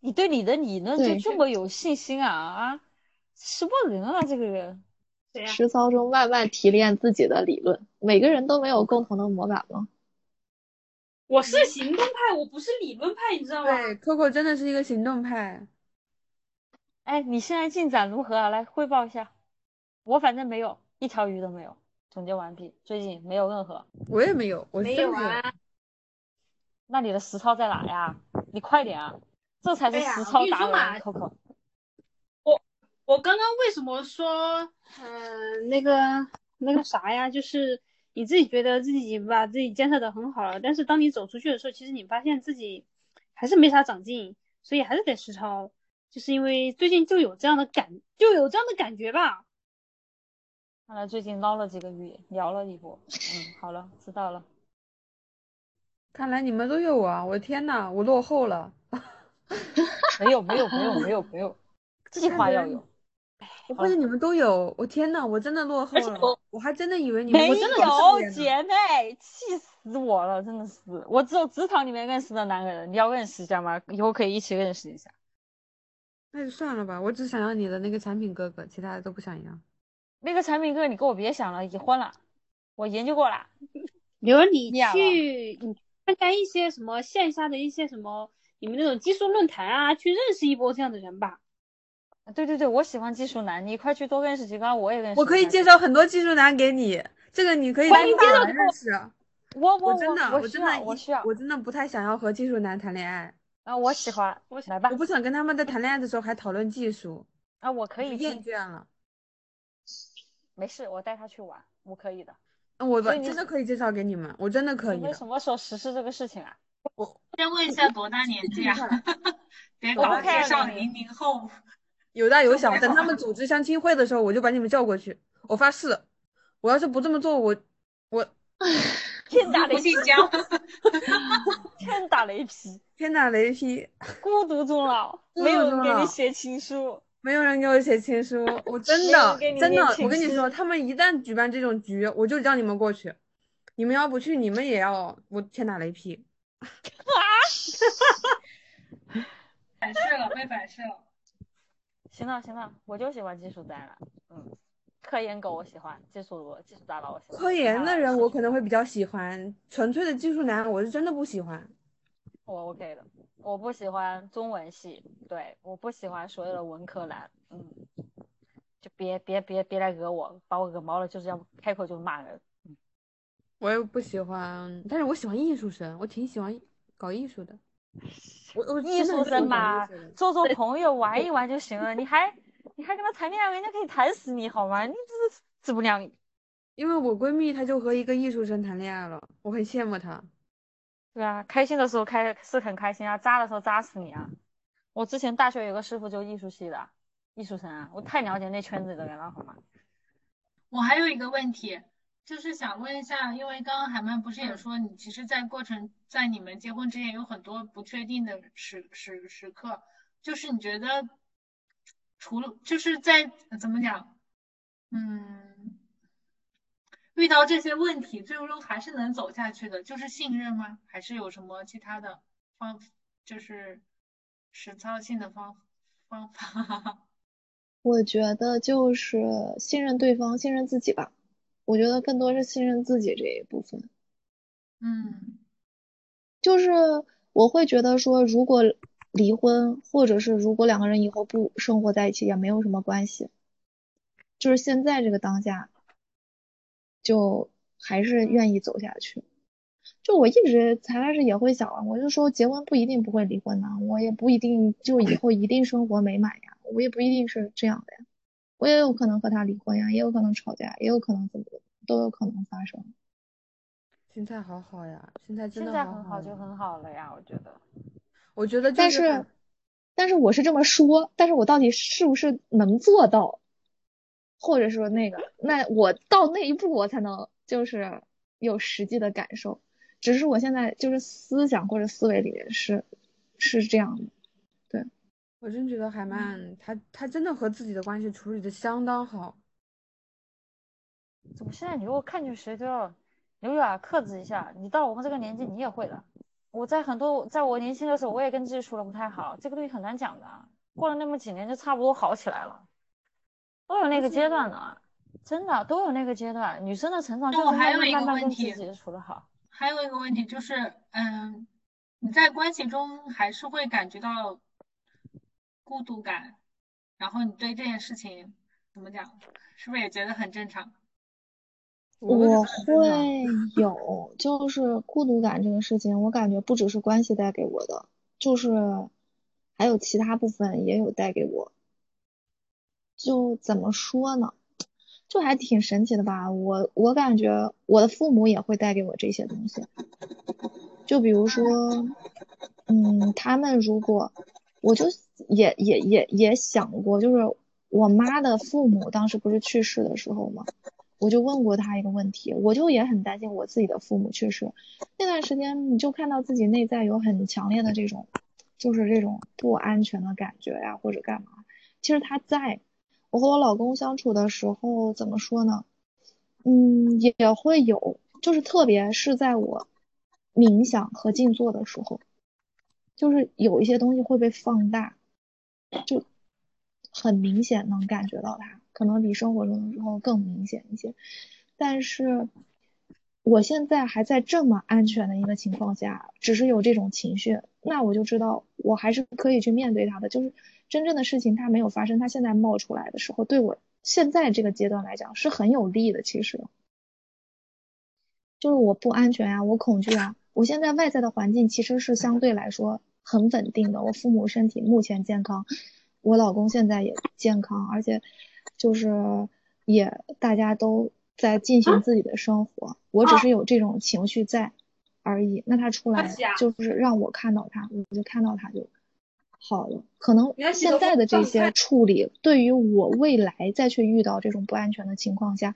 你对你的理论就这么有信心啊？啊，什么人啊，这个人？实操中慢慢提炼自己的理论，每个人都没有共同的模板吗？我是行动派，我不是理论派，你知道吗？对，Coco 真的是一个行动派。哎，你现在进展如何啊？来汇报一下。我反正没有一条鱼都没有。总结完毕，最近没有任何。我也没有，我没有啊。那你的实操在哪呀？你快点啊！这才是实操达人，Coco。我我刚刚为什么说，嗯，那个那个啥呀，就是你自己觉得自己把自己建设的很好了，但是当你走出去的时候，其实你发现自己还是没啥长进，所以还是得实操。就是因为最近就有这样的感，就有这样的感觉吧。看来最近捞了几个鱼，聊了一波。嗯，好了，知道了。看来你们都有啊！我的天呐，我落后了。没有没有没有没有没有，计划要有。我发现你们都有，我天呐，我真的落后了。我我还真的以为你们没有姐妹，气死我了，真的是。我只有职场里面认识的男人，你要认识一下吗？以后可以一起认识一下。那就算了吧，我只想要你的那个产品哥哥，其他的都不想要。那个产品哥，你给我别想了，已婚了，我研究过了。比如你去，你参加一些什么线下的一些什么，你们那种技术论坛啊，去认识一波这样的人吧。对对对，我喜欢技术男，你快去多认识几个，我也认识。我可以介绍很多技术男给你，这个你可以欢迎介绍认识。我我真的我真的我需要，我真的不太想要和技术男谈恋爱。啊，我喜欢，来吧。我不想跟他们在谈恋爱的时候还讨论技术。啊，我可以。厌倦了。没事，我带他去玩，我可以的。我真的可以介绍给你们，我真的可以。你们什么时候实施这个事情啊？我先问一下多大年纪啊？别给我介绍零零后。有大有小，等他们组织相亲会的时候，我就把你们叫过去。我发誓，我要是不这么做，我我天打雷劈，天打雷劈，天打雷劈，孤独终老，没有人给你写情书，没有人给我写情书，我真的真的，我跟你说，他们一旦举办这种局，我就叫你们过去，你们要不去，你们也要我天打雷劈。啊！反噬了，被反噬了。行了行了，我就喜欢技术宅了，嗯，科研狗我喜欢，技术技术大佬我喜欢。科研的人我可能会比较喜欢，纯粹的技术男我是真的不喜欢。我 OK 的，我不喜欢中文系，对，我不喜欢所有的文科男，嗯，就别别别别来惹我，把我惹毛了，就是要开口就骂人。嗯，我也不喜欢，但是我喜欢艺术生，我挺喜欢搞艺术的。我我艺术生嘛，做做朋友玩一玩就行了。你还你还跟他谈恋爱，人家可以谈死你好吗？你这是自不量力。因为我闺蜜她就和一个艺术生谈恋爱了，我很羡慕她。对啊，开心的时候开是很开心啊，渣的时候渣死你啊！我之前大学有个师傅就艺术系的艺术生啊，我太了解那圈子的人了好吗？我还有一个问题。就是想问一下，因为刚刚海曼不是也说，你其实，在过程在你们结婚之前有很多不确定的时时时刻，就是你觉得，除了就是在怎么讲，嗯，遇到这些问题，最终还是能走下去的，就是信任吗？还是有什么其他的方，就是实操性的方方法？我觉得就是信任对方，信任自己吧。我觉得更多是信任自己这一部分，嗯，就是我会觉得说，如果离婚，或者是如果两个人以后不生活在一起，也没有什么关系，就是现在这个当下，就还是愿意走下去。就我一直才开始也会想啊，我就说结婚不一定不会离婚呐，我也不一定就以后一定生活美满呀，我也不一定是这样的呀。我也有可能和他离婚呀，也有可能吵架，也有可能怎么的，都有可能发生。心态好好呀，心态真的心态很好就很好了呀，我觉得。我觉得，但是，但是我是这么说，但是我到底是不是能做到，或者说那个，那我到那一步我才能就是有实际的感受。只是我现在就是思想或者思维里面是是这样的。我真觉得海曼他他真的和自己的关系处理的相当好。怎么现在你如果看见谁都要有点克制一下？你到我们这个年纪你也会的。我在很多在我年轻的时候我也跟自己处的不太好，这个东西很难讲的。过了那么几年就差不多好起来了。都有那个阶段的，真的都有那个阶段。女生的成长就是慢慢慢跟自己处的好。还有一个问题就是，嗯，你在关系中还是会感觉到。孤独感，然后你对这件事情怎么讲？是不是也觉得很正常？我会有，就是孤独感这个事情，我感觉不只是关系带给我的，就是还有其他部分也有带给我。就怎么说呢？就还挺神奇的吧。我我感觉我的父母也会带给我这些东西，就比如说，嗯，他们如果我就也也也也想过，就是我妈的父母当时不是去世的时候吗？我就问过他一个问题，我就也很担心我自己的父母去世那段时间，你就看到自己内在有很强烈的这种，就是这种不安全的感觉呀，或者干嘛。其实他在我和我老公相处的时候，怎么说呢？嗯，也会有，就是特别是在我冥想和静坐的时候，就是有一些东西会被放大，就很明显能感觉到它。可能比生活中的时候更明显一些，但是我现在还在这么安全的一个情况下，只是有这种情绪，那我就知道我还是可以去面对它的。就是真正的事情它没有发生，它现在冒出来的时候，对我现在这个阶段来讲是很有利的。其实，就是我不安全啊，我恐惧啊，我现在外在的环境其实是相对来说很稳定的。我父母身体目前健康，我老公现在也健康，而且。就是也大家都在进行自己的生活，我只是有这种情绪在而已。那他出来就是让我看到他，我就看到他就好了。可能现在的这些处理，对于我未来再去遇到这种不安全的情况下，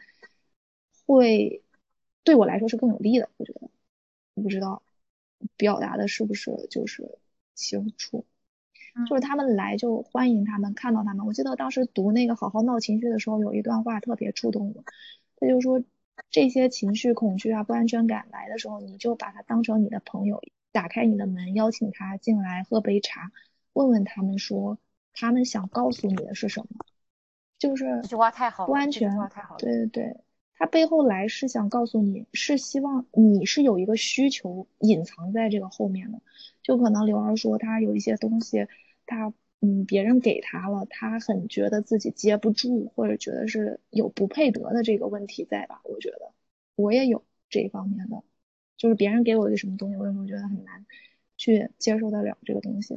会对我来说是更有利的。我觉得，不知道表达的是不是就是清楚。就是他们来就欢迎他们，看到他们。我记得当时读那个《好好闹情绪》的时候，有一段话特别触动我。他就说，这些情绪、恐惧啊、不安全感来的时候，你就把它当成你的朋友，打开你的门，邀请他进来喝杯茶，问问他们说，他们想告诉你的是什么？就是这句话太好了，不安全。太好了。对对对，他背后来是想告诉你，是希望你是有一个需求隐藏在这个后面的。就可能刘儿说他有一些东西。他嗯，别人给他了，他很觉得自己接不住，或者觉得是有不配得的这个问题在吧？我觉得我也有这一方面的，就是别人给我一个什么东西，我有时候觉得很难去接受得了这个东西。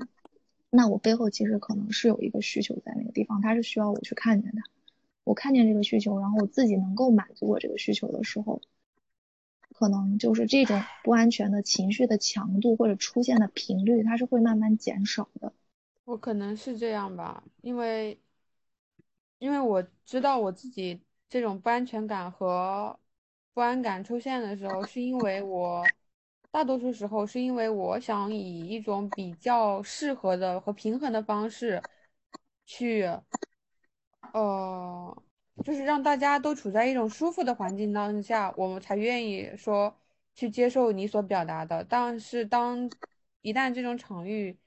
那我背后其实可能是有一个需求在那个地方，他是需要我去看见他，我看见这个需求，然后我自己能够满足我这个需求的时候，可能就是这种不安全的情绪的强度或者出现的频率，它是会慢慢减少的。我可能是这样吧，因为，因为我知道我自己这种不安全感和不安感出现的时候，是因为我大多数时候是因为我想以一种比较适合的和平衡的方式去，呃，就是让大家都处在一种舒服的环境当下，我们才愿意说去接受你所表达的。但是当一旦这种场域，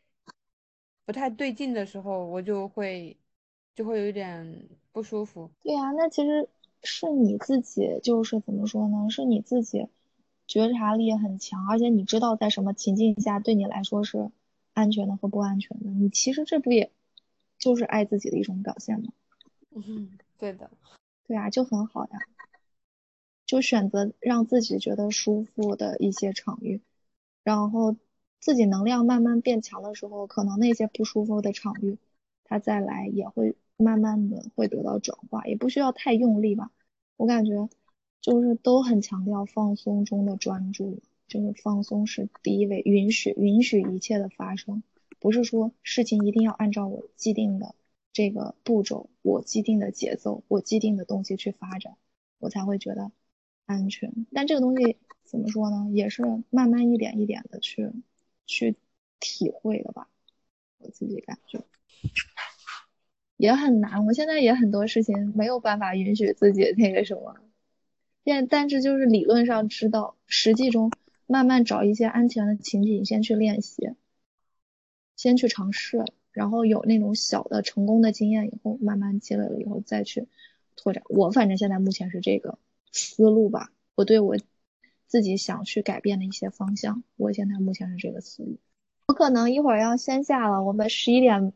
不太对劲的时候，我就会就会有点不舒服。对呀，那其实是你自己，就是怎么说呢？是你自己觉察力很强，而且你知道在什么情境下对你来说是安全的和不安全的。你其实这不也就是爱自己的一种表现吗？嗯，对的，对啊，就很好呀。就选择让自己觉得舒服的一些场域，然后。自己能量慢慢变强的时候，可能那些不舒服的场域，它再来也会慢慢的会得到转化，也不需要太用力吧。我感觉就是都很强调放松中的专注，就是放松是第一位，允许允许一切的发生，不是说事情一定要按照我既定的这个步骤，我既定的节奏，我既定的东西去发展，我才会觉得安全。但这个东西怎么说呢？也是慢慢一点一点的去。去体会的吧，我自己感觉也很难。我现在也很多事情没有办法允许自己那个什么，但但是就是理论上知道，实际中慢慢找一些安全的情景先去练习，先去尝试，然后有那种小的成功的经验以后，慢慢积累了以后再去拓展。我反正现在目前是这个思路吧，我对我。自己想去改变的一些方向，我现在目前是这个思路。我可能一会儿要先下了，我们十一点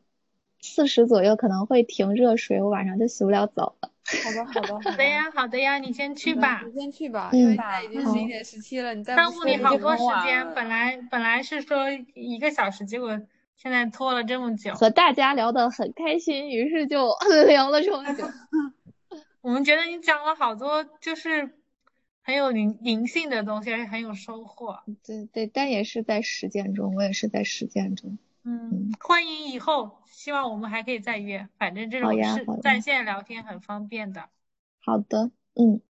四十左右可能会停热水，我晚上就洗不了澡了。好的，好的，好的呀，好的呀，你先去吧，你先去吧，因为现在已经十一点十七了，你再耽误你好多时间。本来本来是说一个小时，结果现在拖了这么久。和大家聊得很开心，于是就 聊了这么久。我们觉得你讲了好多，就是很有灵灵性的东西，而且很有收获。对对，但也是在实践中，我也是在实践中。嗯，欢迎以后，希望我们还可以再约，反正这种是在线聊天很方便的。好的，嗯。